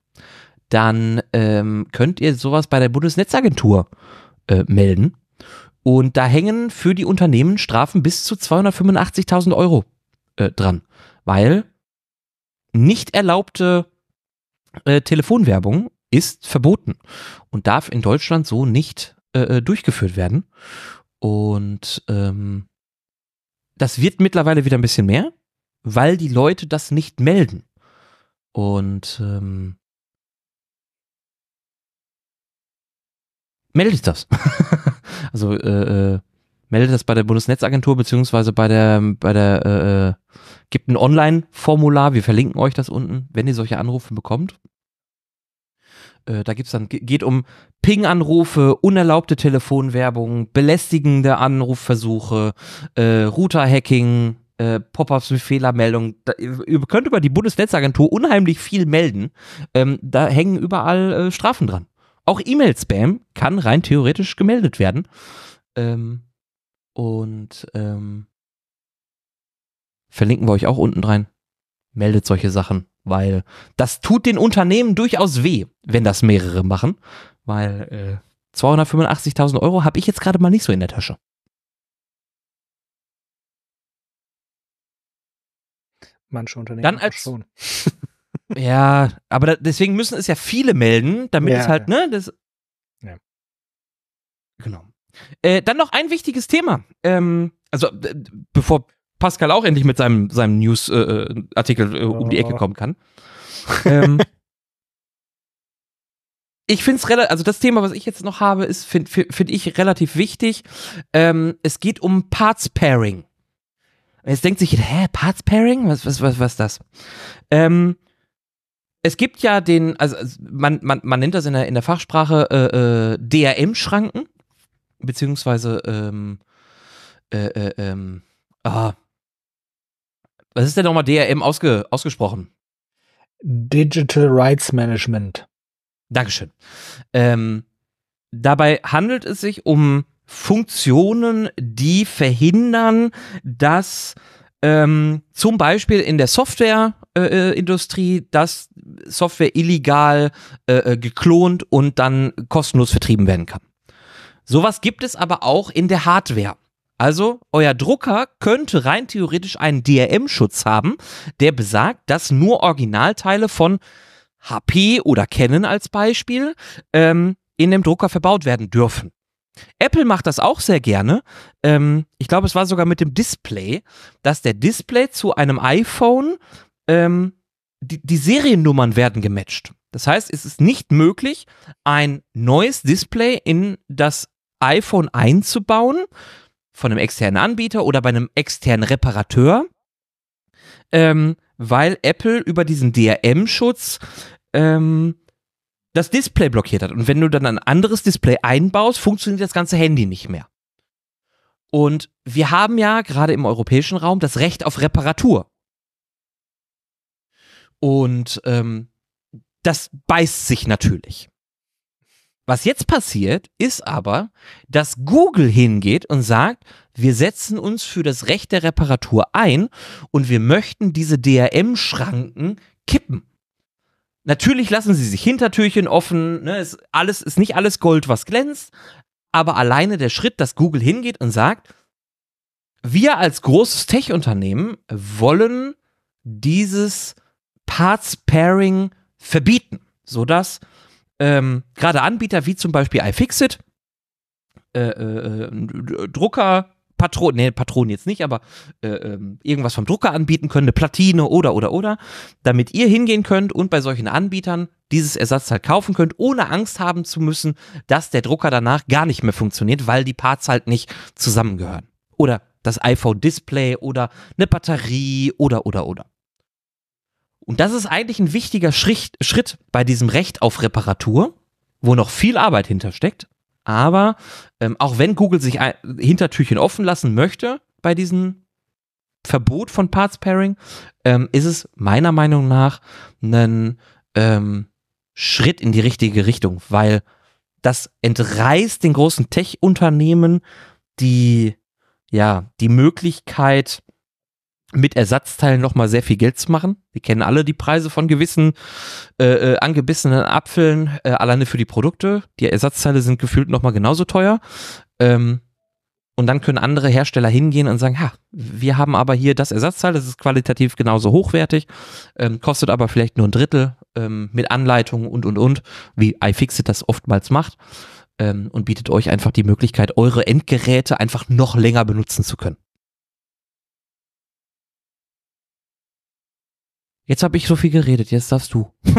dann ähm, könnt ihr sowas bei der Bundesnetzagentur äh, melden. Und da hängen für die Unternehmen Strafen bis zu 285.000 Euro äh, dran, weil nicht erlaubte äh, Telefonwerbung ist verboten und darf in Deutschland so nicht äh, äh, durchgeführt werden. Und ähm, das wird mittlerweile wieder ein bisschen mehr, weil die Leute das nicht melden. Und ähm, meldet das. also äh, äh, meldet das bei der Bundesnetzagentur beziehungsweise bei der bei der äh, äh, gibt ein Online-Formular. Wir verlinken euch das unten, wenn ihr solche Anrufe bekommt. Äh, da gibt's dann geht um Ping-Anrufe, unerlaubte Telefonwerbung, belästigende Anrufversuche, äh, Router-Hacking, äh, Pop-ups mit Fehlermeldungen. Da, ihr könnt über die Bundesnetzagentur unheimlich viel melden. Ähm, da hängen überall äh, Strafen dran. Auch E-Mail-Spam kann rein theoretisch gemeldet werden. Ähm, und ähm, verlinken wir euch auch unten rein. Meldet solche Sachen, weil das tut den Unternehmen durchaus weh, wenn das mehrere machen, weil äh, 285.000 Euro habe ich jetzt gerade mal nicht so in der Tasche. Manche Unternehmen Dann als, schon. Ja, aber da, deswegen müssen es ja viele melden, damit ja, es halt, ja. ne, das. Ja. Genau. Äh, dann noch ein wichtiges Thema. Ähm, also, äh, bevor Pascal auch endlich mit seinem, seinem News-Artikel äh, äh, um die Ecke kommen kann. ähm, ich finde es relativ, also das Thema, was ich jetzt noch habe, ist, finde find ich relativ wichtig. Ähm, es geht um Parts Pairing. Jetzt denkt sich, hä, Parts Pairing? Was, was, was, was ist das? Ähm, es gibt ja den, also man, man, man nennt das in der, in der Fachsprache äh, äh, DRM-Schranken, beziehungsweise ähm, äh, äh, ähm, ah, was ist denn nochmal DRM ausge, ausgesprochen? Digital Rights Management. Dankeschön. Ähm, dabei handelt es sich um Funktionen, die verhindern, dass ähm, zum Beispiel in der Softwareindustrie, äh, dass Software illegal äh, äh, geklont und dann kostenlos vertrieben werden kann. Sowas gibt es aber auch in der Hardware. Also, euer Drucker könnte rein theoretisch einen DRM-Schutz haben, der besagt, dass nur Originalteile von HP oder Canon als Beispiel ähm, in dem Drucker verbaut werden dürfen. Apple macht das auch sehr gerne. Ähm, ich glaube, es war sogar mit dem Display, dass der Display zu einem iPhone, ähm, die, die Seriennummern werden gematcht. Das heißt, es ist nicht möglich, ein neues Display in das iPhone einzubauen von einem externen Anbieter oder bei einem externen Reparateur, ähm, weil Apple über diesen DRM-Schutz ähm, das Display blockiert hat. Und wenn du dann ein anderes Display einbaust, funktioniert das ganze Handy nicht mehr. Und wir haben ja gerade im europäischen Raum das Recht auf Reparatur. Und ähm, das beißt sich natürlich. Was jetzt passiert, ist aber, dass Google hingeht und sagt, wir setzen uns für das Recht der Reparatur ein und wir möchten diese DRM-Schranken kippen. Natürlich lassen sie sich Hintertürchen offen, ne, ist, alles, ist nicht alles Gold, was glänzt, aber alleine der Schritt, dass Google hingeht und sagt, wir als großes Tech-Unternehmen wollen dieses Parts-Pairing verbieten, sodass ähm, gerade Anbieter wie zum Beispiel iFixit, äh, äh, äh Drucker, Patronen, nee, Patronen jetzt nicht, aber äh, ähm, irgendwas vom Drucker anbieten können, eine Platine oder, oder, oder, damit ihr hingehen könnt und bei solchen Anbietern dieses Ersatzteil kaufen könnt, ohne Angst haben zu müssen, dass der Drucker danach gar nicht mehr funktioniert, weil die Parts halt nicht zusammengehören. Oder das iPhone-Display oder eine Batterie oder, oder, oder. Und das ist eigentlich ein wichtiger Schritt, Schritt bei diesem Recht auf Reparatur, wo noch viel Arbeit hintersteckt. Aber ähm, auch wenn Google sich ein, Hintertürchen offen lassen möchte bei diesem Verbot von Parts Pairing, ähm, ist es meiner Meinung nach ein ähm, Schritt in die richtige Richtung, weil das entreißt den großen Tech-Unternehmen die, ja, die Möglichkeit, mit Ersatzteilen nochmal sehr viel Geld zu machen. Wir kennen alle die Preise von gewissen äh, äh, angebissenen Apfeln, äh, alleine für die Produkte. Die Ersatzteile sind gefühlt nochmal genauso teuer. Ähm, und dann können andere Hersteller hingehen und sagen, ha, wir haben aber hier das Ersatzteil, das ist qualitativ genauso hochwertig, ähm, kostet aber vielleicht nur ein Drittel ähm, mit Anleitungen und, und, und, wie iFixit das oftmals macht ähm, und bietet euch einfach die Möglichkeit, eure Endgeräte einfach noch länger benutzen zu können. Jetzt habe ich so viel geredet, jetzt darfst du.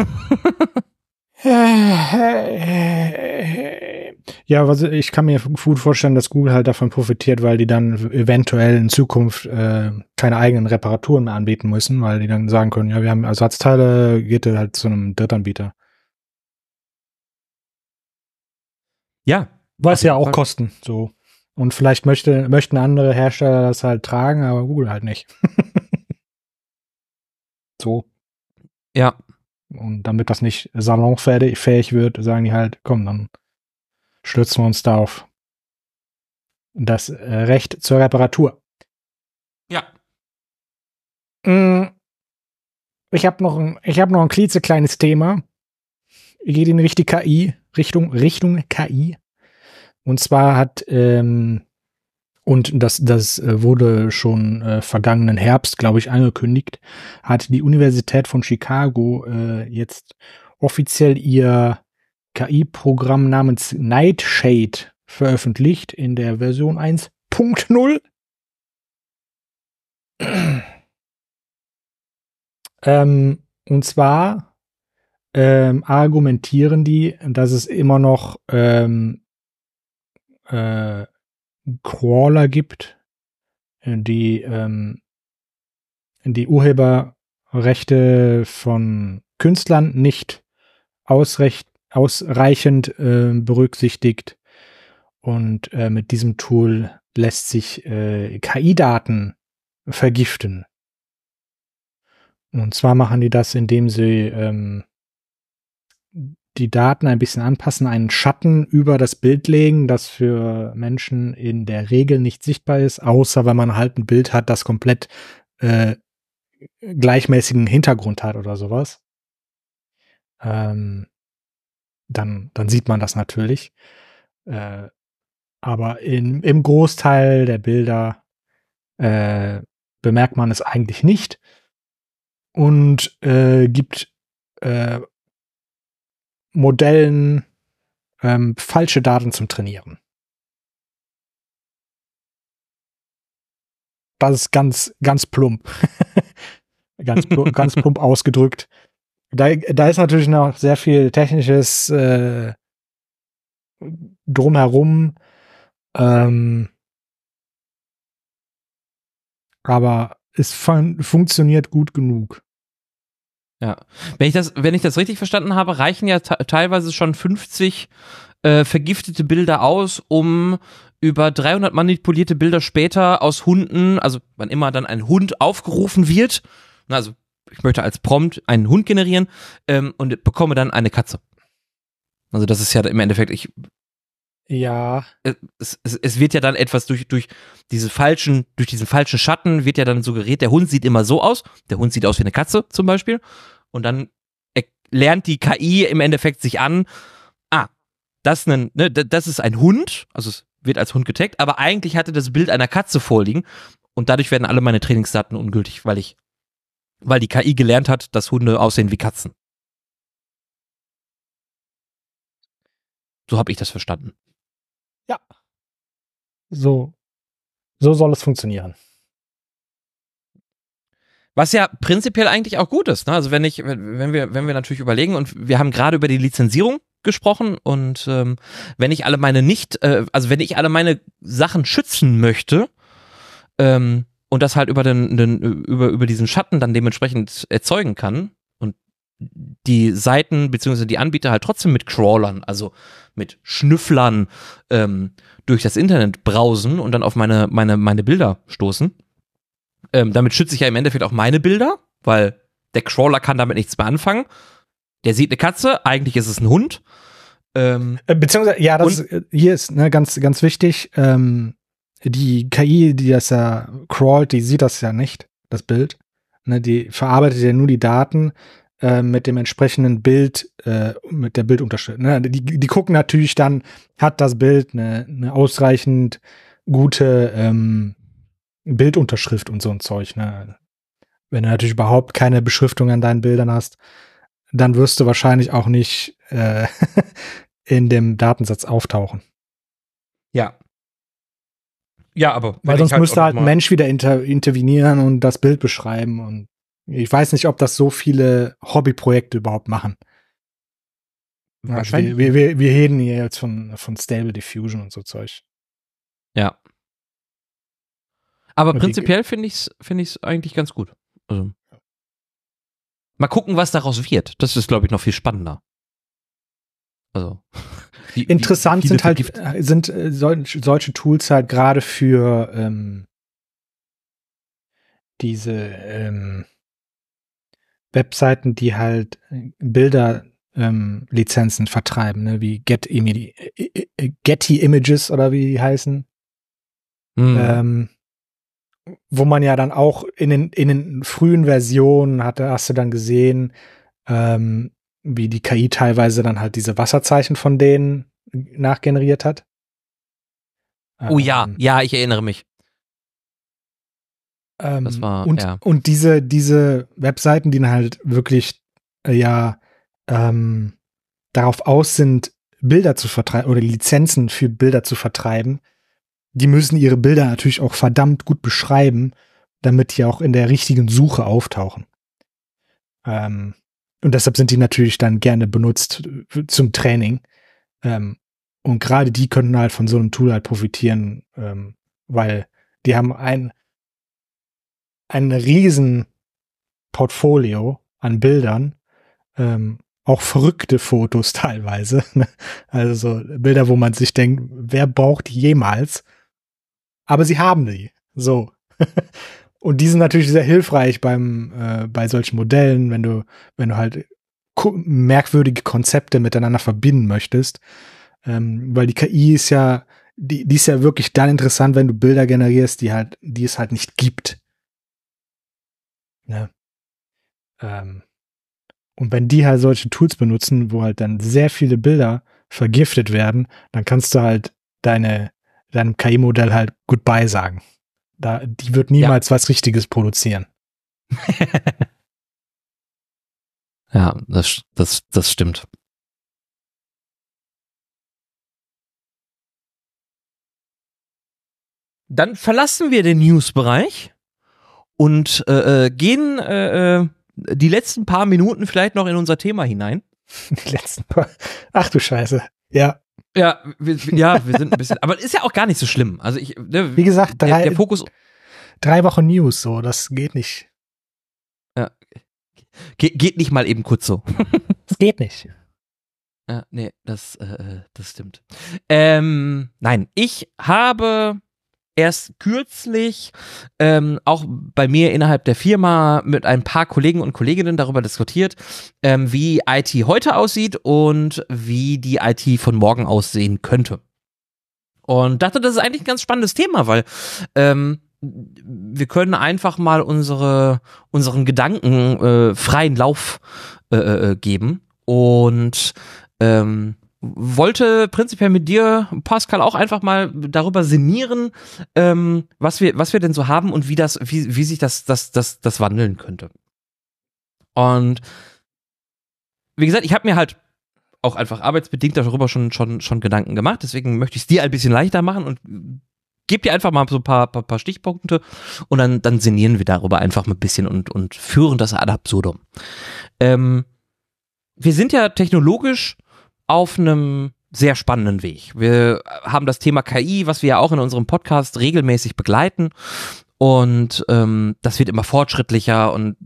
ja, was ich kann mir gut vorstellen, dass Google halt davon profitiert, weil die dann eventuell in Zukunft äh, keine eigenen Reparaturen mehr anbieten müssen, weil die dann sagen können, ja, wir haben Ersatzteile, geht halt zu einem Drittanbieter. Ja. Was ja auch kosten, so. Und vielleicht möchte, möchten andere Hersteller das halt tragen, aber Google halt nicht. So. Ja. Und damit das nicht salonfähig wird, sagen die halt, komm, dann stürzen wir uns da auf das äh, Recht zur Reparatur. Ja. Mm. Ich habe noch ein, ich habe noch ein klitzekleines Thema. Geht in Richtung KI, Richtung Richtung KI. Und zwar hat ähm, und das, das äh, wurde schon äh, vergangenen Herbst, glaube ich, angekündigt, hat die Universität von Chicago äh, jetzt offiziell ihr KI-Programm namens Nightshade veröffentlicht in der Version 1.0. ähm, und zwar ähm, argumentieren die, dass es immer noch ähm, äh, Crawler gibt, die ähm, die Urheberrechte von Künstlern nicht ausrecht, ausreichend äh, berücksichtigt. Und äh, mit diesem Tool lässt sich äh, KI-Daten vergiften. Und zwar machen die das, indem sie ähm, die Daten ein bisschen anpassen, einen Schatten über das Bild legen, das für Menschen in der Regel nicht sichtbar ist, außer wenn man halt ein Bild hat, das komplett äh, gleichmäßigen Hintergrund hat oder sowas. Ähm, dann, dann sieht man das natürlich. Äh, aber in, im Großteil der Bilder äh, bemerkt man es eigentlich nicht und äh, gibt äh, Modellen ähm, falsche Daten zum Trainieren. Das ist ganz, ganz plump. ganz, plump ganz plump ausgedrückt. Da, da ist natürlich noch sehr viel technisches äh, drumherum. Ähm, aber es fun funktioniert gut genug. Ja. Wenn ich das, wenn ich das richtig verstanden habe, reichen ja teilweise schon 50 äh, vergiftete Bilder aus, um über 300 manipulierte Bilder später aus Hunden, also wann immer dann ein Hund aufgerufen wird, also ich möchte als Prompt einen Hund generieren ähm, und bekomme dann eine Katze. Also das ist ja im Endeffekt, ich, Ja, es, es, es wird ja dann etwas durch, durch diese falschen, durch diesen falschen Schatten wird ja dann suggeriert, der Hund sieht immer so aus, der Hund sieht aus wie eine Katze zum Beispiel. Und dann er- lernt die KI im Endeffekt sich an, ah, das, ist ein, ne, das ist ein Hund, also es wird als Hund getaggt, aber eigentlich hatte das Bild einer Katze vorliegen. Und dadurch werden alle meine Trainingsdaten ungültig, weil ich, weil die KI gelernt hat, dass Hunde aussehen wie Katzen. So habe ich das verstanden. So, so soll es funktionieren. Was ja prinzipiell eigentlich auch gut ist. Ne? Also wenn ich, wenn wir, wenn wir natürlich überlegen und wir haben gerade über die Lizenzierung gesprochen und ähm, wenn ich alle meine nicht, äh, also wenn ich alle meine Sachen schützen möchte ähm, und das halt über den, den über über diesen Schatten dann dementsprechend erzeugen kann die Seiten beziehungsweise die Anbieter halt trotzdem mit Crawlern, also mit Schnüfflern ähm, durch das Internet brausen und dann auf meine meine meine Bilder stoßen. Ähm, damit schütze ich ja im Endeffekt auch meine Bilder, weil der Crawler kann damit nichts mehr anfangen. Der sieht eine Katze, eigentlich ist es ein Hund. Ähm, Äh, Beziehungsweise, ja, das äh, hier ist ne, ganz, ganz wichtig. Ähm, die KI, die das ja crawlt, die sieht das ja nicht, das Bild. Ne, die verarbeitet ja nur die Daten äh, mit dem entsprechenden Bild, äh, mit der Bildunterschrift. Ne? Die, die gucken natürlich dann, hat das Bild eine, eine ausreichend gute ähm, Bildunterschrift und so ein Zeug. Ne? Wenn du natürlich überhaupt keine Beschriftung an deinen Bildern hast, dann wirst du wahrscheinlich auch nicht äh, in dem Datensatz auftauchen. ja. Ja, aber. Weil sonst ich müsste halt ein Mensch wieder inter intervenieren und das Bild beschreiben. Und ich weiß nicht, ob das so viele Hobbyprojekte überhaupt machen. Also Wahrscheinlich. wir, wir, wir, wir reden hier jetzt von, von Stable Diffusion und so Zeug. Ja. Aber Und prinzipiell finde ich es ich's eigentlich ganz gut. Also. Mal gucken, was daraus wird. Das ist, glaube ich, noch viel spannender. Also. wie- wie Interessant viele sind halt äh, sind äh, solch, solche Tools halt gerade für ähm, diese ähm, Webseiten, die halt äh, Bilder ähm, Lizenzen vertreiben, ne, wie Get Imi- äh, äh, Getty Images oder wie die heißen. Hm. Ähm, wo man ja dann auch in den, in den frühen Versionen hatte, hast du dann gesehen, ähm, wie die KI teilweise dann halt diese Wasserzeichen von denen nachgeneriert hat. oh ja, Ähm, ja, ich erinnere mich. Ähm, das war- und, ja. und diese, diese Webseiten, die dann halt wirklich äh, ja ähm, darauf aus sind, Bilder zu vertreiben oder Lizenzen für Bilder zu vertreiben, die müssen ihre Bilder natürlich auch verdammt gut beschreiben, damit die auch in der richtigen Suche auftauchen. Ähm, und deshalb sind die natürlich dann gerne benutzt äh, zum Training. Ähm, und gerade die könnten halt von so einem Tool halt profitieren, ähm, weil die haben ein, ein riesen Portfolio an Bildern, ähm, auch verrückte Fotos teilweise. ne? Also so Bilder, wo man sich denkt, wer braucht die jemals? Aber sie haben die. So. Und die sind natürlich sehr hilfreich beim, äh, bei solchen Modellen, wenn du, wenn du halt merkwürdige Konzepte miteinander verbinden möchtest. Ähm, weil die KI ist ja, die, die ist ja wirklich dann interessant, wenn du Bilder generierst, die halt, die es halt nicht gibt. Ne? Ähm, und wenn die halt solche Tools benutzen, wo halt dann sehr viele Bilder vergiftet werden, dann kannst du halt deine, deinem KI-Modell halt Goodbye sagen. Da, die wird niemals was Richtiges produzieren. Ja, das, das, das stimmt. Dann verlassen wir den News-Bereich und äh, äh, gehen äh, äh, die letzten paar Minuten vielleicht noch in unser Thema hinein. Die letzten paar. Ach du Scheiße. Ja, Ja, wir, ja, wir sind ein bisschen, aber ist ja auch gar nicht so schlimm. Also ich, ne, wie gesagt, drei, der Fokus drei Wochen News, so, das geht nicht. geht, geht nicht mal eben kurz so. Das geht nicht. Ja, nee, das, äh, das stimmt. Ähm, nein, ich habe erst kürzlich ähm, auch bei mir innerhalb der Firma mit ein paar Kollegen und Kolleginnen darüber diskutiert, ähm, wie IT heute aussieht und wie die IT von morgen aussehen könnte. Und dachte, das ist eigentlich ein ganz spannendes Thema, weil ähm, wir können einfach mal unsere, unseren Gedanken äh, freien Lauf äh, äh, geben und ähm, wollte prinzipiell mit dir, Pascal, auch einfach mal darüber sinnieren, ähm, was wir, was wir denn so haben und wie das, wie, wie sich das, das, das, das wandeln könnte. Und wie gesagt, ich habe mir halt auch einfach arbeitsbedingt darüber schon, schon, schon Gedanken gemacht. Deswegen möchte ich es dir ein bisschen leichter machen und gebe dir einfach mal so ein paar, paar, paar Stichpunkte und dann, dann sinnieren wir darüber einfach mal ein bisschen und, und führen das ad absurdum. Ähm, wir sind ja technologisch auf einem sehr spannenden Weg. Wir haben das Thema KI, was wir ja auch in unserem Podcast regelmäßig begleiten. Und ähm, das wird immer fortschrittlicher und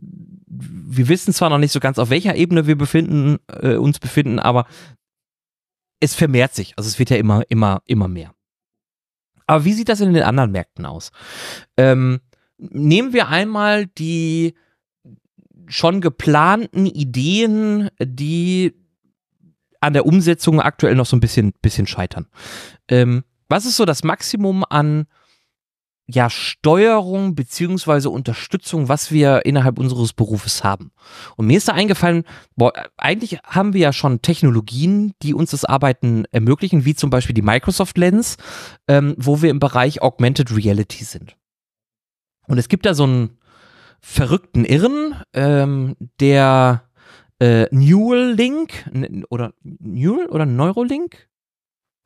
wir wissen zwar noch nicht so ganz, auf welcher Ebene wir befinden, äh, uns befinden, aber es vermehrt sich. Also es wird ja immer, immer, immer mehr. Aber wie sieht das in den anderen Märkten aus? Ähm, nehmen wir einmal die schon geplanten Ideen, die an der Umsetzung aktuell noch so ein bisschen, bisschen scheitern. Ähm, was ist so das Maximum an ja, Steuerung beziehungsweise Unterstützung, was wir innerhalb unseres Berufes haben. Und mir ist da eingefallen, boah, eigentlich haben wir ja schon Technologien, die uns das Arbeiten ermöglichen, wie zum Beispiel die Microsoft Lens, ähm, wo wir im Bereich Augmented Reality sind. Und es gibt da so einen verrückten Irren, ähm, der äh, Neuralink oder Neural oder Neuralink?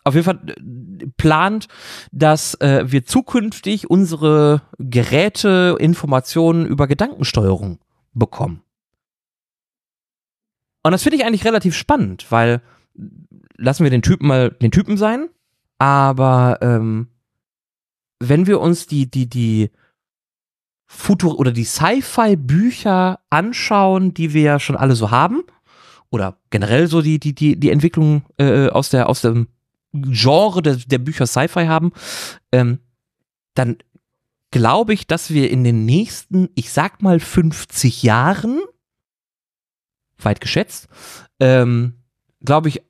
Auf jeden Fall äh, plant, dass äh, wir zukünftig unsere Geräte Informationen über Gedankensteuerung bekommen. Und das finde ich eigentlich relativ spannend, weil lassen wir den Typen mal den Typen sein, aber ähm, wenn wir uns die die die Futur oder die Sci-Fi-Bücher anschauen, die wir ja schon alle so haben, oder generell so die, die, die, die Entwicklung äh, aus, der, aus dem Genre der, der Bücher Sci-Fi haben, ähm, dann glaube ich, dass wir in den nächsten, ich sag mal 50 Jahren, weit geschätzt, ähm, glaube ich,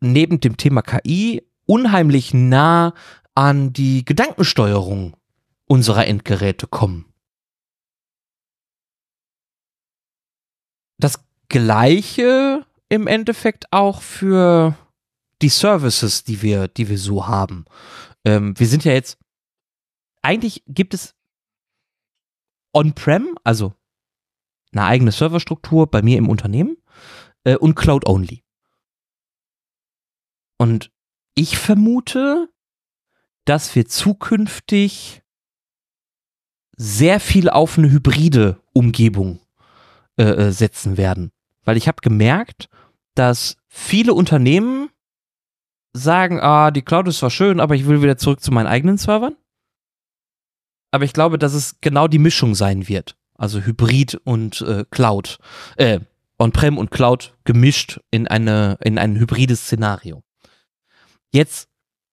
neben dem Thema KI unheimlich nah an die Gedankensteuerung unserer Endgeräte kommen. Gleiche im Endeffekt auch für die Services, die wir, die wir so haben. Ähm, wir sind ja jetzt, eigentlich gibt es On-Prem, also eine eigene Serverstruktur bei mir im Unternehmen äh, und Cloud-Only. Und ich vermute, dass wir zukünftig sehr viel auf eine hybride Umgebung äh, äh, setzen werden. Weil ich habe gemerkt, dass viele Unternehmen sagen, ah, die Cloud ist zwar schön, aber ich will wieder zurück zu meinen eigenen Servern. Aber ich glaube, dass es genau die Mischung sein wird. Also Hybrid und äh, Cloud. Äh, On-Prem und Cloud gemischt in, eine, in ein hybrides Szenario. Jetzt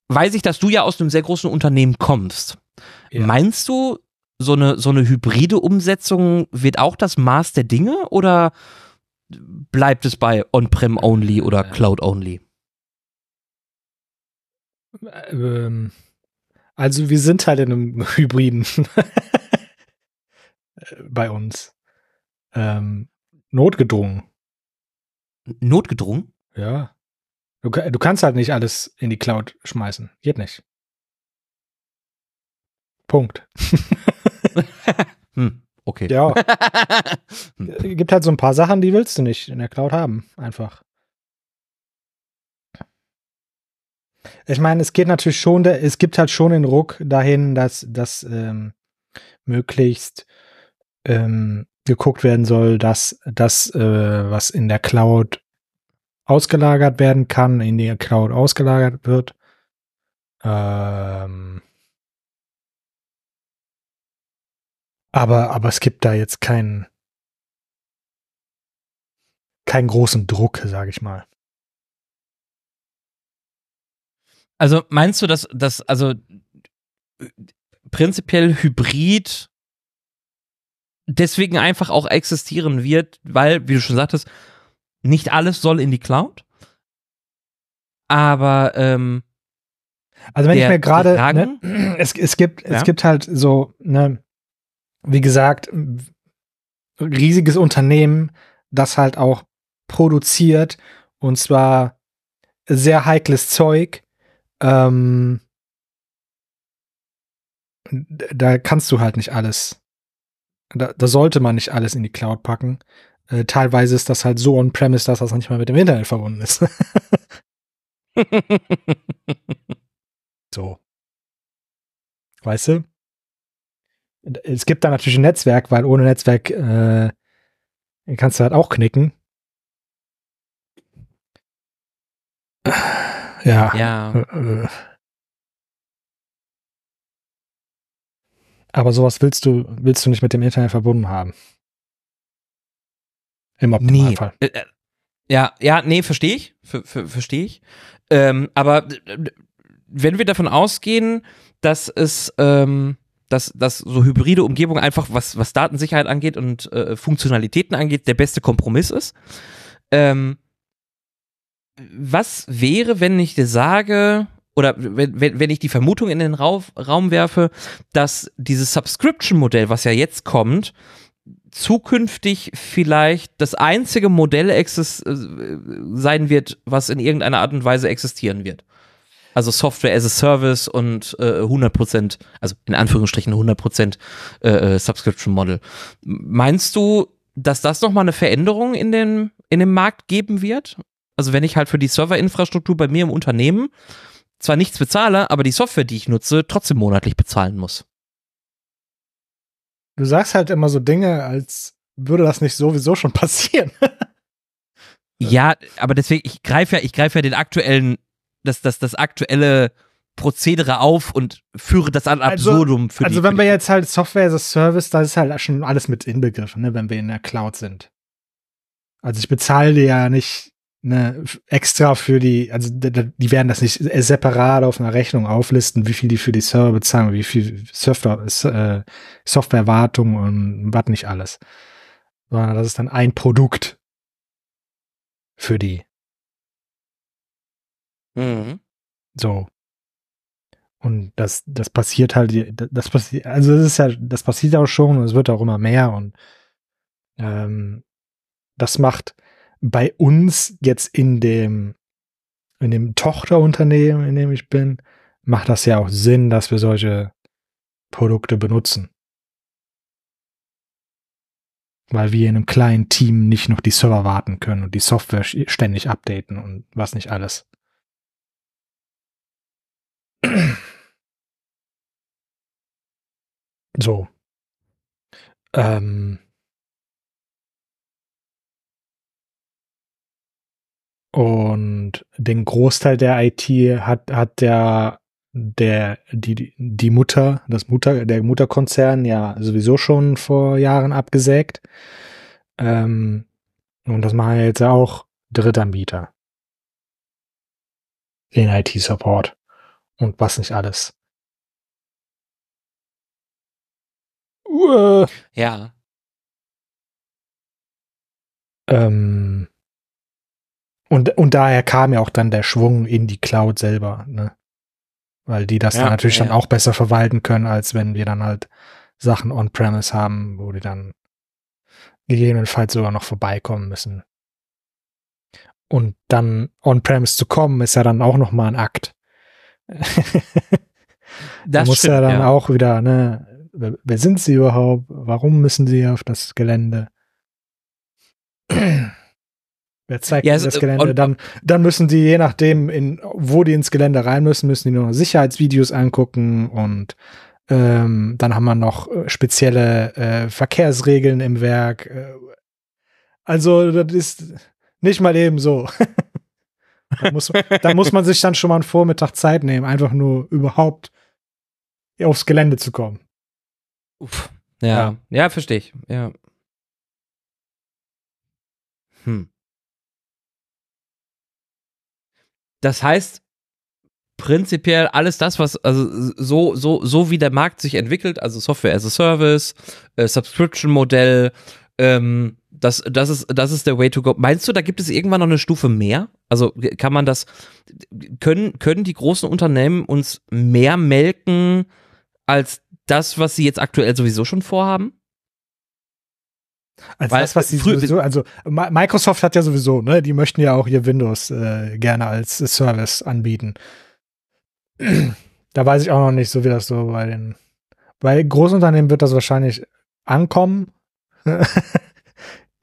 weiß ich, dass du ja aus einem sehr großen Unternehmen kommst. Ja. Meinst du, so eine, so eine hybride Umsetzung wird auch das Maß der Dinge oder bleibt es bei On-Prem only oder äh. Cloud only? Ähm, also wir sind halt in einem Hybriden bei uns. Ähm, notgedrungen. Notgedrungen? Ja. Du, du kannst halt nicht alles in die Cloud schmeißen. Geht nicht. Punkt. hm, okay. Ja. hm. Gibt halt so ein paar Sachen, die willst du nicht in der Cloud haben. Einfach. Ich meine, es geht natürlich schon, es gibt halt schon den Ruck dahin, dass das ähm, möglichst ähm, geguckt werden soll, dass das, äh, was in der Cloud ausgelagert werden kann, in die Cloud ausgelagert wird. Ähm, Aber, aber es gibt da jetzt keinen, keinen großen Druck, sage ich mal. Also meinst du, dass, dass also prinzipiell Hybrid deswegen einfach auch existieren wird, weil, wie du schon sagtest, nicht alles soll in die Cloud. Aber ähm, also wenn ich mir gerade, ne, es, es gibt, ja? es gibt halt so, ne, wie gesagt, riesiges Unternehmen, das halt auch produziert und zwar sehr heikles Zeug. Ähm, da kannst du halt nicht alles. Da, da sollte man nicht alles in die Cloud packen. Äh, teilweise ist das halt so on-premise, dass das nicht mal mit dem Internet verbunden ist. so. Weißt du? Es gibt da natürlich ein Netzwerk, weil ohne Netzwerk äh, kannst du halt auch knicken. Ja. Ja. Äh, äh. Aber sowas willst du, willst du nicht mit dem Internet verbunden haben. Im Optimalfall. Nee. Äh, äh, ja, ja, nee, verstehe ich. Verstehe ich. Ähm, aber wenn wir davon ausgehen, dass es, ähm, dass, dass so hybride Umgebung einfach, was, was Datensicherheit angeht und äh, Funktionalitäten angeht, der beste Kompromiss ist. Ähm, was wäre, wenn ich dir sage, oder wenn, wenn ich die Vermutung in den Rauf, Raum werfe, dass dieses Subscription-Modell, was ja jetzt kommt, zukünftig vielleicht das einzige Modell äh, sein wird, was in irgendeiner Art und Weise existieren wird. Also Software as a Service und äh, 100%, also in Anführungsstrichen 100% äh, äh, Subscription Model. Meinst du, dass das nochmal eine Veränderung in, den, in dem Markt geben wird? Also wenn ich halt für die Serverinfrastruktur bei mir im Unternehmen zwar nichts bezahle, aber die Software, die ich nutze, trotzdem monatlich bezahlen muss. Du sagst halt immer so Dinge, als würde das nicht sowieso schon passieren. ja, aber deswegen, ich greife ja, ich greife ja den aktuellen, das, das, das aktuelle Prozedere auf und führe das an also, absurdum also, für Also, die, wenn wir jetzt halt Software as a Service, da ist halt schon alles mit inbegriffen, ne, wenn wir in der Cloud sind. Also ich bezahle dir ja nicht ne, extra für die, also die werden das nicht separat auf einer Rechnung auflisten, wie viel die für die Server bezahlen, wie viel Software, äh, Softwarewartung und was nicht alles. Sondern das ist dann ein Produkt für die. Mhm. So. Und das, das passiert halt, das passiert, also das ist ja, das passiert auch schon und es wird auch immer mehr und ähm, das macht, bei uns jetzt in dem, in dem Tochterunternehmen, in dem ich bin, macht das ja auch Sinn, dass wir solche Produkte benutzen. Weil wir in einem kleinen Team nicht noch die Server warten können und die Software ständig updaten und was nicht alles. So. Ähm, Und den Großteil der IT hat, hat der, der, die, die Mutter, das Mutter, der Mutterkonzern ja sowieso schon vor Jahren abgesägt. Ähm, und das machen jetzt auch Drittanbieter. Den IT-Support. Und was nicht alles. Uh. Ja. Ähm, und, und daher kam ja auch dann der Schwung in die Cloud selber, ne? Weil die das ja, dann natürlich ja. dann auch besser verwalten können, als wenn wir dann halt Sachen on-premise haben, wo die dann gegebenenfalls sogar noch vorbeikommen müssen. Und dann on-premise zu kommen, ist ja dann auch noch mal ein Akt. da muss stimmt, ja dann ja. auch wieder, ne, wer, wer sind sie überhaupt? Warum müssen sie auf das Gelände? Wer zeigt ja, das Gelände? dann, dann müssen die, je nachdem, in, wo die ins Gelände rein müssen, müssen die noch Sicherheitsvideos angucken und ähm, dann haben wir noch äh, spezielle äh, Verkehrsregeln im Werk. Äh, also, das ist nicht mal eben so. da, muss, da muss man sich dann schon mal einen Vormittag Zeit nehmen, einfach nur überhaupt aufs Gelände zu kommen. Uff. Ja, ja, ja verstehe ich. Ja. Hm. Das heißt, prinzipiell alles das, was, also so, so, so wie der Markt sich entwickelt, also Software as a Service, äh, Subscription-Modell, ähm, das, das, ist, das ist der Way to go. Meinst du, da gibt es irgendwann noch eine Stufe mehr? Also kann man das, können, können die großen Unternehmen uns mehr melken als das, was sie jetzt aktuell sowieso schon vorhaben? Als Weil das, was sie sowieso, also Microsoft hat ja sowieso, ne, die möchten ja auch ihr Windows äh, gerne als Service anbieten. da weiß ich auch noch nicht, so wie das so bei den, bei Großunternehmen wird das wahrscheinlich ankommen.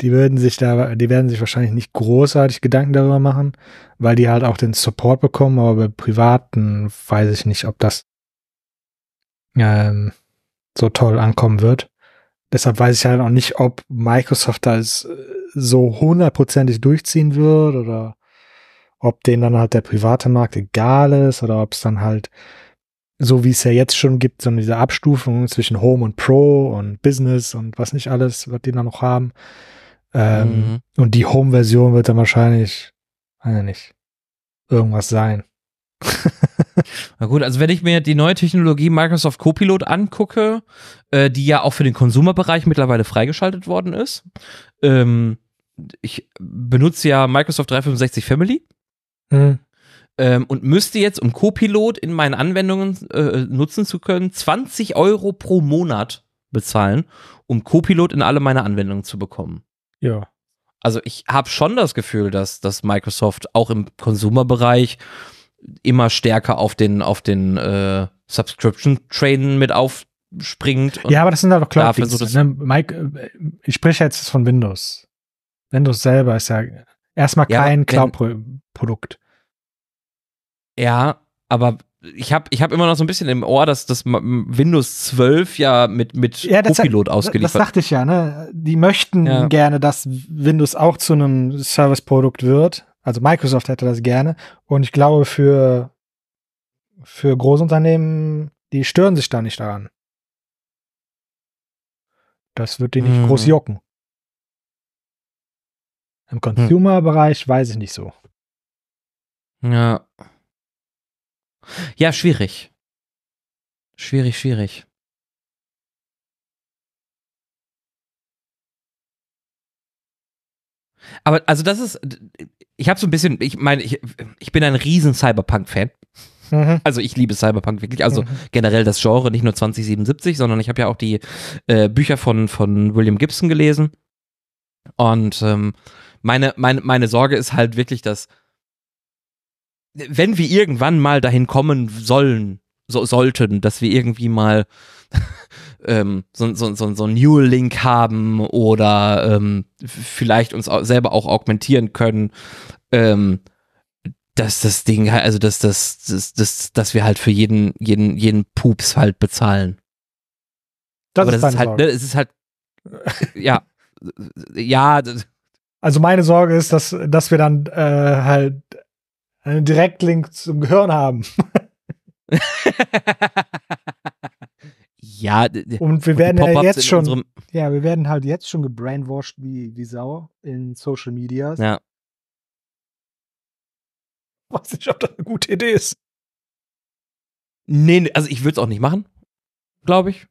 die würden sich da, die werden sich wahrscheinlich nicht großartig Gedanken darüber machen, weil die halt auch den Support bekommen, aber bei Privaten weiß ich nicht, ob das ähm, so toll ankommen wird. Deshalb weiß ich halt auch nicht, ob Microsoft das äh, so hundertprozentig durchziehen wird oder ob denen dann halt der private Markt egal ist oder ob es dann halt so wie es ja jetzt schon gibt, so diese Abstufung zwischen Home und Pro und Business und was nicht alles, was die dann noch haben. Ähm, mhm. Und die Home-Version wird dann wahrscheinlich, weiß ich nicht, irgendwas sein. Na gut, also wenn ich mir die neue Technologie Microsoft Copilot angucke, äh, die ja auch für den Konsumerbereich mittlerweile freigeschaltet worden ist, ähm, ich benutze ja Microsoft 365 Family. Mhm. Ähm, und müsste jetzt, um Copilot in meinen Anwendungen äh, nutzen zu können, 20 Euro pro Monat bezahlen, um Copilot in alle meine Anwendungen zu bekommen. Ja. Also ich habe schon das Gefühl, dass, dass Microsoft auch im Konsumerbereich immer stärker auf den, auf den äh, Subscription-Train mit aufspringt. Ja, aber das sind halt auch cloud ne? Mike, äh, Ich spreche jetzt von Windows. Windows selber ist ja erstmal kein ja, Cloud-Produkt. Ja, aber ich habe ich hab immer noch so ein bisschen im Ohr, dass das Windows 12 ja mit, mit ja, das, Copilot ausgeliefert Das dachte ich ja, ne? Die möchten ja. gerne, dass Windows auch zu einem Service-Produkt wird. Also Microsoft hätte das gerne. Und ich glaube, für, für Großunternehmen, die stören sich da nicht daran. Das wird die nicht hm. groß jucken. Im Consumer-Bereich weiß ich nicht so. Ja. Ja, schwierig. Schwierig, schwierig. Aber also das ist, ich habe so ein bisschen, ich meine, ich, ich bin ein riesen Cyberpunk-Fan. Mhm. Also ich liebe Cyberpunk wirklich, also mhm. generell das Genre, nicht nur 2077, sondern ich habe ja auch die äh, Bücher von, von William Gibson gelesen. Und ähm, meine, meine, meine Sorge ist halt wirklich, dass wenn wir irgendwann mal dahin kommen sollen, so, sollten, dass wir irgendwie mal ähm, so, so, so, so ein New Link haben oder ähm, vielleicht uns auch selber auch augmentieren können, ähm, dass das Ding halt, also dass, dass, dass, dass, dass wir halt für jeden, jeden, jeden Pups halt bezahlen. Das Aber ist das ist halt, ne, es ist halt, ja, ja. Also meine Sorge ist, dass, dass wir dann äh, halt einen Direktlink zum Gehirn haben. ja. Und wir werden ja jetzt schon, ja, wir werden halt jetzt schon gebrainwashed wie, wie Sau in Social Media. Ja. Weiß nicht, ob das eine gute Idee ist. Nee, also ich würde es auch nicht machen, glaube ich.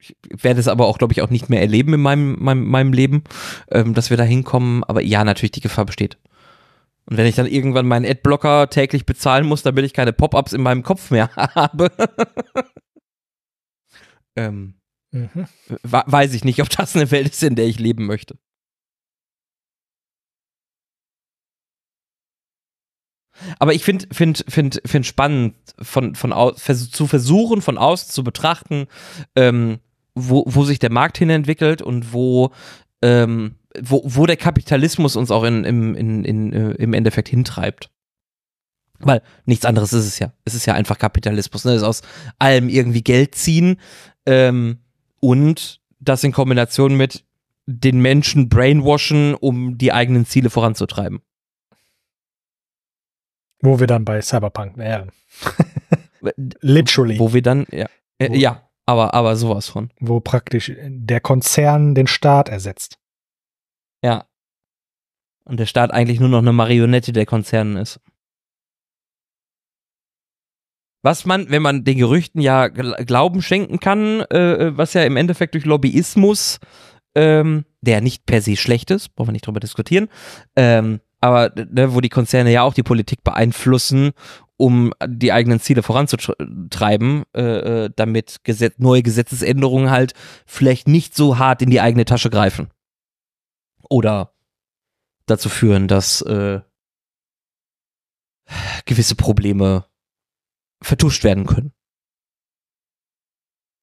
Ich werde es aber auch, glaube ich, auch nicht mehr erleben in meinem, meinem, meinem Leben, ähm, dass wir da hinkommen. Aber ja, natürlich, die Gefahr besteht. Und wenn ich dann irgendwann meinen Adblocker täglich bezahlen muss, damit ich keine Pop-ups in meinem Kopf mehr habe, ähm, mhm. weiß ich nicht, ob das eine Welt ist, in der ich leben möchte. Aber ich finde find, find, find spannend, von, von vers zu versuchen, von außen zu betrachten, ähm, wo, wo sich der Markt hin entwickelt und wo ähm, wo, wo der Kapitalismus uns auch in, im, in, in, äh, im Endeffekt hintreibt. Weil nichts anderes ist es ja. Es ist ja einfach Kapitalismus. Ne? Es ist aus allem irgendwie Geld ziehen ähm, und das in Kombination mit den Menschen brainwashen, um die eigenen Ziele voranzutreiben. Wo wir dann bei Cyberpunk wären. Literally. Wo wir dann, ja. Äh, ja, aber, aber sowas von. Wo praktisch der Konzern den Staat ersetzt. Und der Staat eigentlich nur noch eine Marionette der Konzernen ist. was man, wenn man den Gerüchten ja Glauben schenken kann, äh, äh, was ja im Endeffekt durch Lobbyismus, ähm, der nicht per se schlecht ist, brauchen wir nicht drüber diskutieren, ähm, aber ne, wo die Konzerne ja auch die Politik beeinflussen, um die eigenen Ziele voranzutreiben, äh, äh, damit Gesetz neue Gesetzesänderungen halt vielleicht nicht so hart in die eigene Tasche greifen. Oder dazu führen, dass äh, gewisse Probleme vertuscht werden können.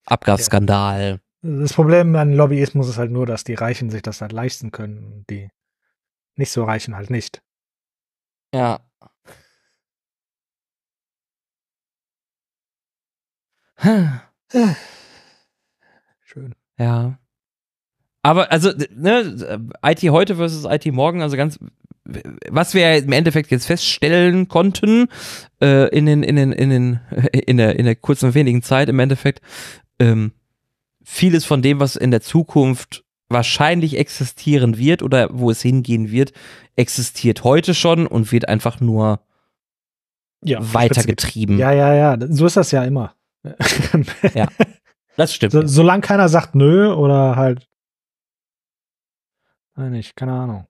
Abgasskandal. Das Problem an Lobbyismus ist halt nur, dass die Reichen sich das halt leisten können und die nicht so Reichen halt nicht. Ja. Schön. Ja. Aber also, ne, IT heute versus IT morgen, also ganz, was wir im Endeffekt jetzt feststellen konnten, äh, in den, in den, in den, in der, in der kurzen wenigen Zeit im Endeffekt, ähm, vieles von dem, was in der Zukunft wahrscheinlich existieren wird oder wo es hingehen wird, existiert heute schon und wird einfach nur ja, weitergetrieben. Ja, ja, ja. So ist das ja immer. ja. Das stimmt. So, solange keiner sagt nö oder halt. Nicht, keine Ahnung.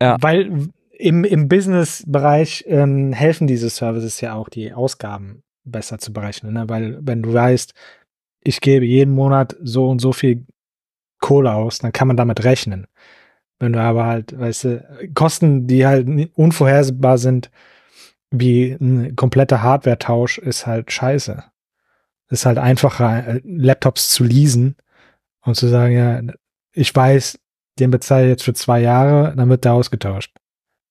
Ja. Weil im, im Business-Bereich ähm, helfen diese Services ja auch, die Ausgaben besser zu berechnen. Ne? Weil, wenn du weißt, ich gebe jeden Monat so und so viel Kohle aus, dann kann man damit rechnen. Wenn du aber halt, weißt du, Kosten, die halt unvorhersehbar sind, wie ein kompletter Hardware-Tausch, ist halt scheiße. Ist halt einfacher, Laptops zu leasen und zu sagen, ja, ich weiß, den bezahle ich jetzt für zwei Jahre, dann wird der ausgetauscht.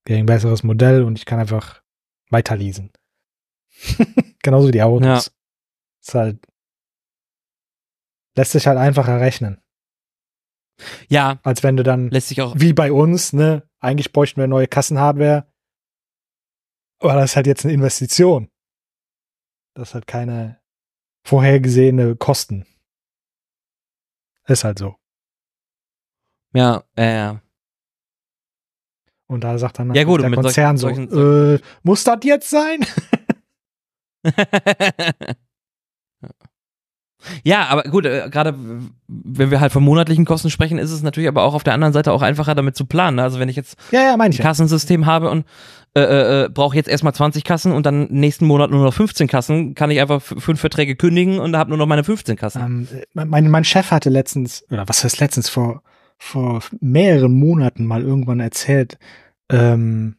Gegen ein besseres Modell und ich kann einfach weiter leasen. Genauso wie die Autos. Ja. Ist halt, lässt sich halt einfacher rechnen. Ja. Als wenn du dann, lässt sich auch, wie bei uns, ne, eigentlich bräuchten wir neue Kassenhardware. Aber das ist halt jetzt eine Investition. Das hat keine vorhergesehene Kosten. Ist halt so. Ja, äh, ja. Und da sagt dann ja, gut, der Konzern solchen, so, äh, muss das jetzt sein? Ja, aber gut, äh, gerade wenn wir halt von monatlichen Kosten sprechen, ist es natürlich aber auch auf der anderen Seite auch einfacher damit zu planen. Also wenn ich jetzt ja, ja, ein Kassensystem habe und äh, äh, äh brauche jetzt erstmal 20 Kassen und dann nächsten Monat nur noch 15 Kassen, kann ich einfach fünf Verträge kündigen und habe nur noch meine 15 Kassen. Ähm, mein, mein Chef hatte letztens, oder was heißt letztens, vor, vor mehreren Monaten mal irgendwann erzählt, ähm,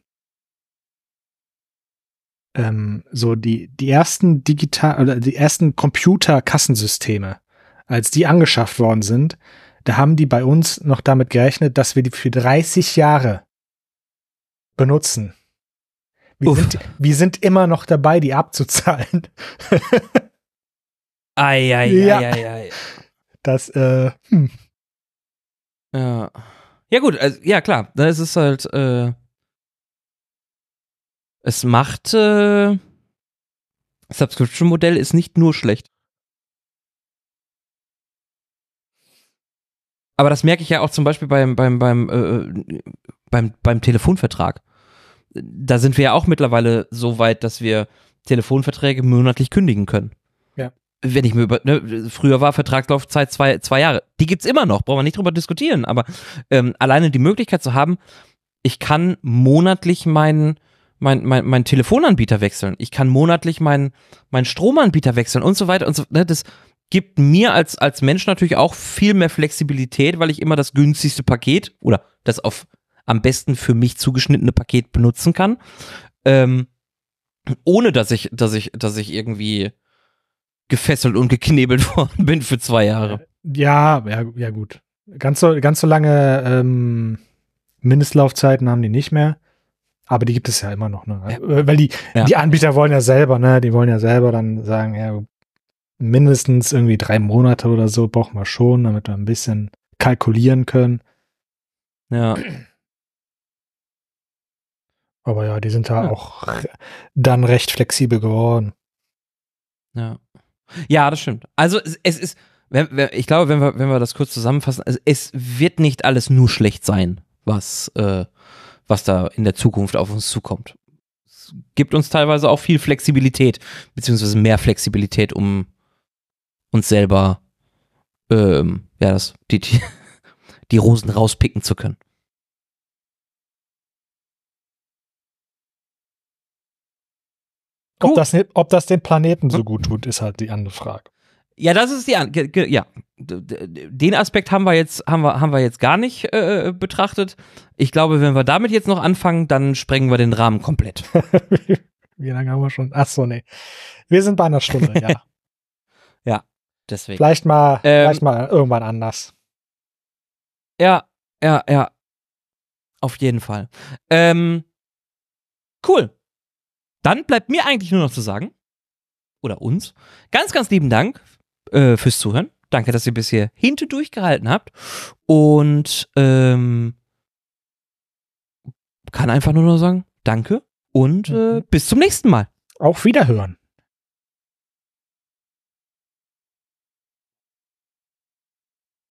ähm, so die, die ersten digital oder die ersten Computerkassensysteme, als die angeschafft worden sind, da haben die bei uns noch damit gerechnet, dass wir die für 30 Jahre benutzen. Wir, sind, wir sind immer noch dabei, die abzuzahlen. ei, ei, ja. ei, ei, ei. Das, äh, hm. Ja. Ja, gut, also, ja, klar. Da ist es halt, äh, es macht äh, Subscription-Modell ist nicht nur schlecht. Aber das merke ich ja auch zum Beispiel beim, beim, beim, äh, beim, beim Telefonvertrag. Da sind wir ja auch mittlerweile so weit, dass wir Telefonverträge monatlich kündigen können. Wenn ich mir über, ne, früher war Vertragslaufzeit zwei, zwei Jahre. Die gibt's immer noch, brauchen wir nicht drüber diskutieren. Aber ähm, alleine die Möglichkeit zu haben, ich kann monatlich meinen mein, mein, mein Telefonanbieter wechseln. Ich kann monatlich meinen mein Stromanbieter wechseln und so weiter und so. Ne, das gibt mir als, als Mensch natürlich auch viel mehr Flexibilität, weil ich immer das günstigste Paket oder das auf am besten für mich zugeschnittene Paket benutzen kann. Ähm, ohne dass ich, dass ich, dass ich irgendwie gefesselt und geknebelt worden bin für zwei Jahre. Ja, ja, ja gut. Ganz so, ganz so lange ähm, Mindestlaufzeiten haben die nicht mehr. Aber die gibt es ja immer noch, ne? Ja. Äh, weil die, ja. die Anbieter wollen ja selber, ne? Die wollen ja selber dann sagen, ja, mindestens irgendwie drei Monate oder so brauchen wir schon, damit wir ein bisschen kalkulieren können. Ja. Aber ja, die sind da ja. auch dann recht flexibel geworden. Ja. Ja, das stimmt. Also es, ist, ich glaube, wenn wir, wenn wir das kurz zusammenfassen, also es wird nicht alles nur schlecht sein, was äh, was da in der Zukunft auf uns zukommt. es gibt uns teilweise auch viel Flexibilität, beziehungsweise mehr Flexibilität, um uns selber ähm, ja, das, die, die, die Rosen rauspicken zu können. Ob das, ob das den Planeten so gut tut, ist halt die andere Frage. Ja, das ist die ja. Den Aspekt haben wir jetzt haben wir haben wir jetzt gar nicht äh, betrachtet. Ich glaube, wenn wir damit jetzt noch anfangen, dann sprengen wir den Rahmen komplett. Wie lange haben wir schon? Ach so, nee. Wir sind bei einer Stunde, ja. ja, deswegen. Vielleicht mal, ähm, vielleicht mal irgendwann anders. Ja, ja, ja. Auf jeden Fall. Ähm, cool. Dann bleibt mir eigentlich nur noch zu sagen, oder uns, ganz, ganz lieben Dank äh, fürs Zuhören. Danke, dass ihr bis hier hinten durchgehalten habt. Und ähm, kann einfach nur noch sagen, danke und äh, mhm. bis zum nächsten Mal. Auf Wiederhören.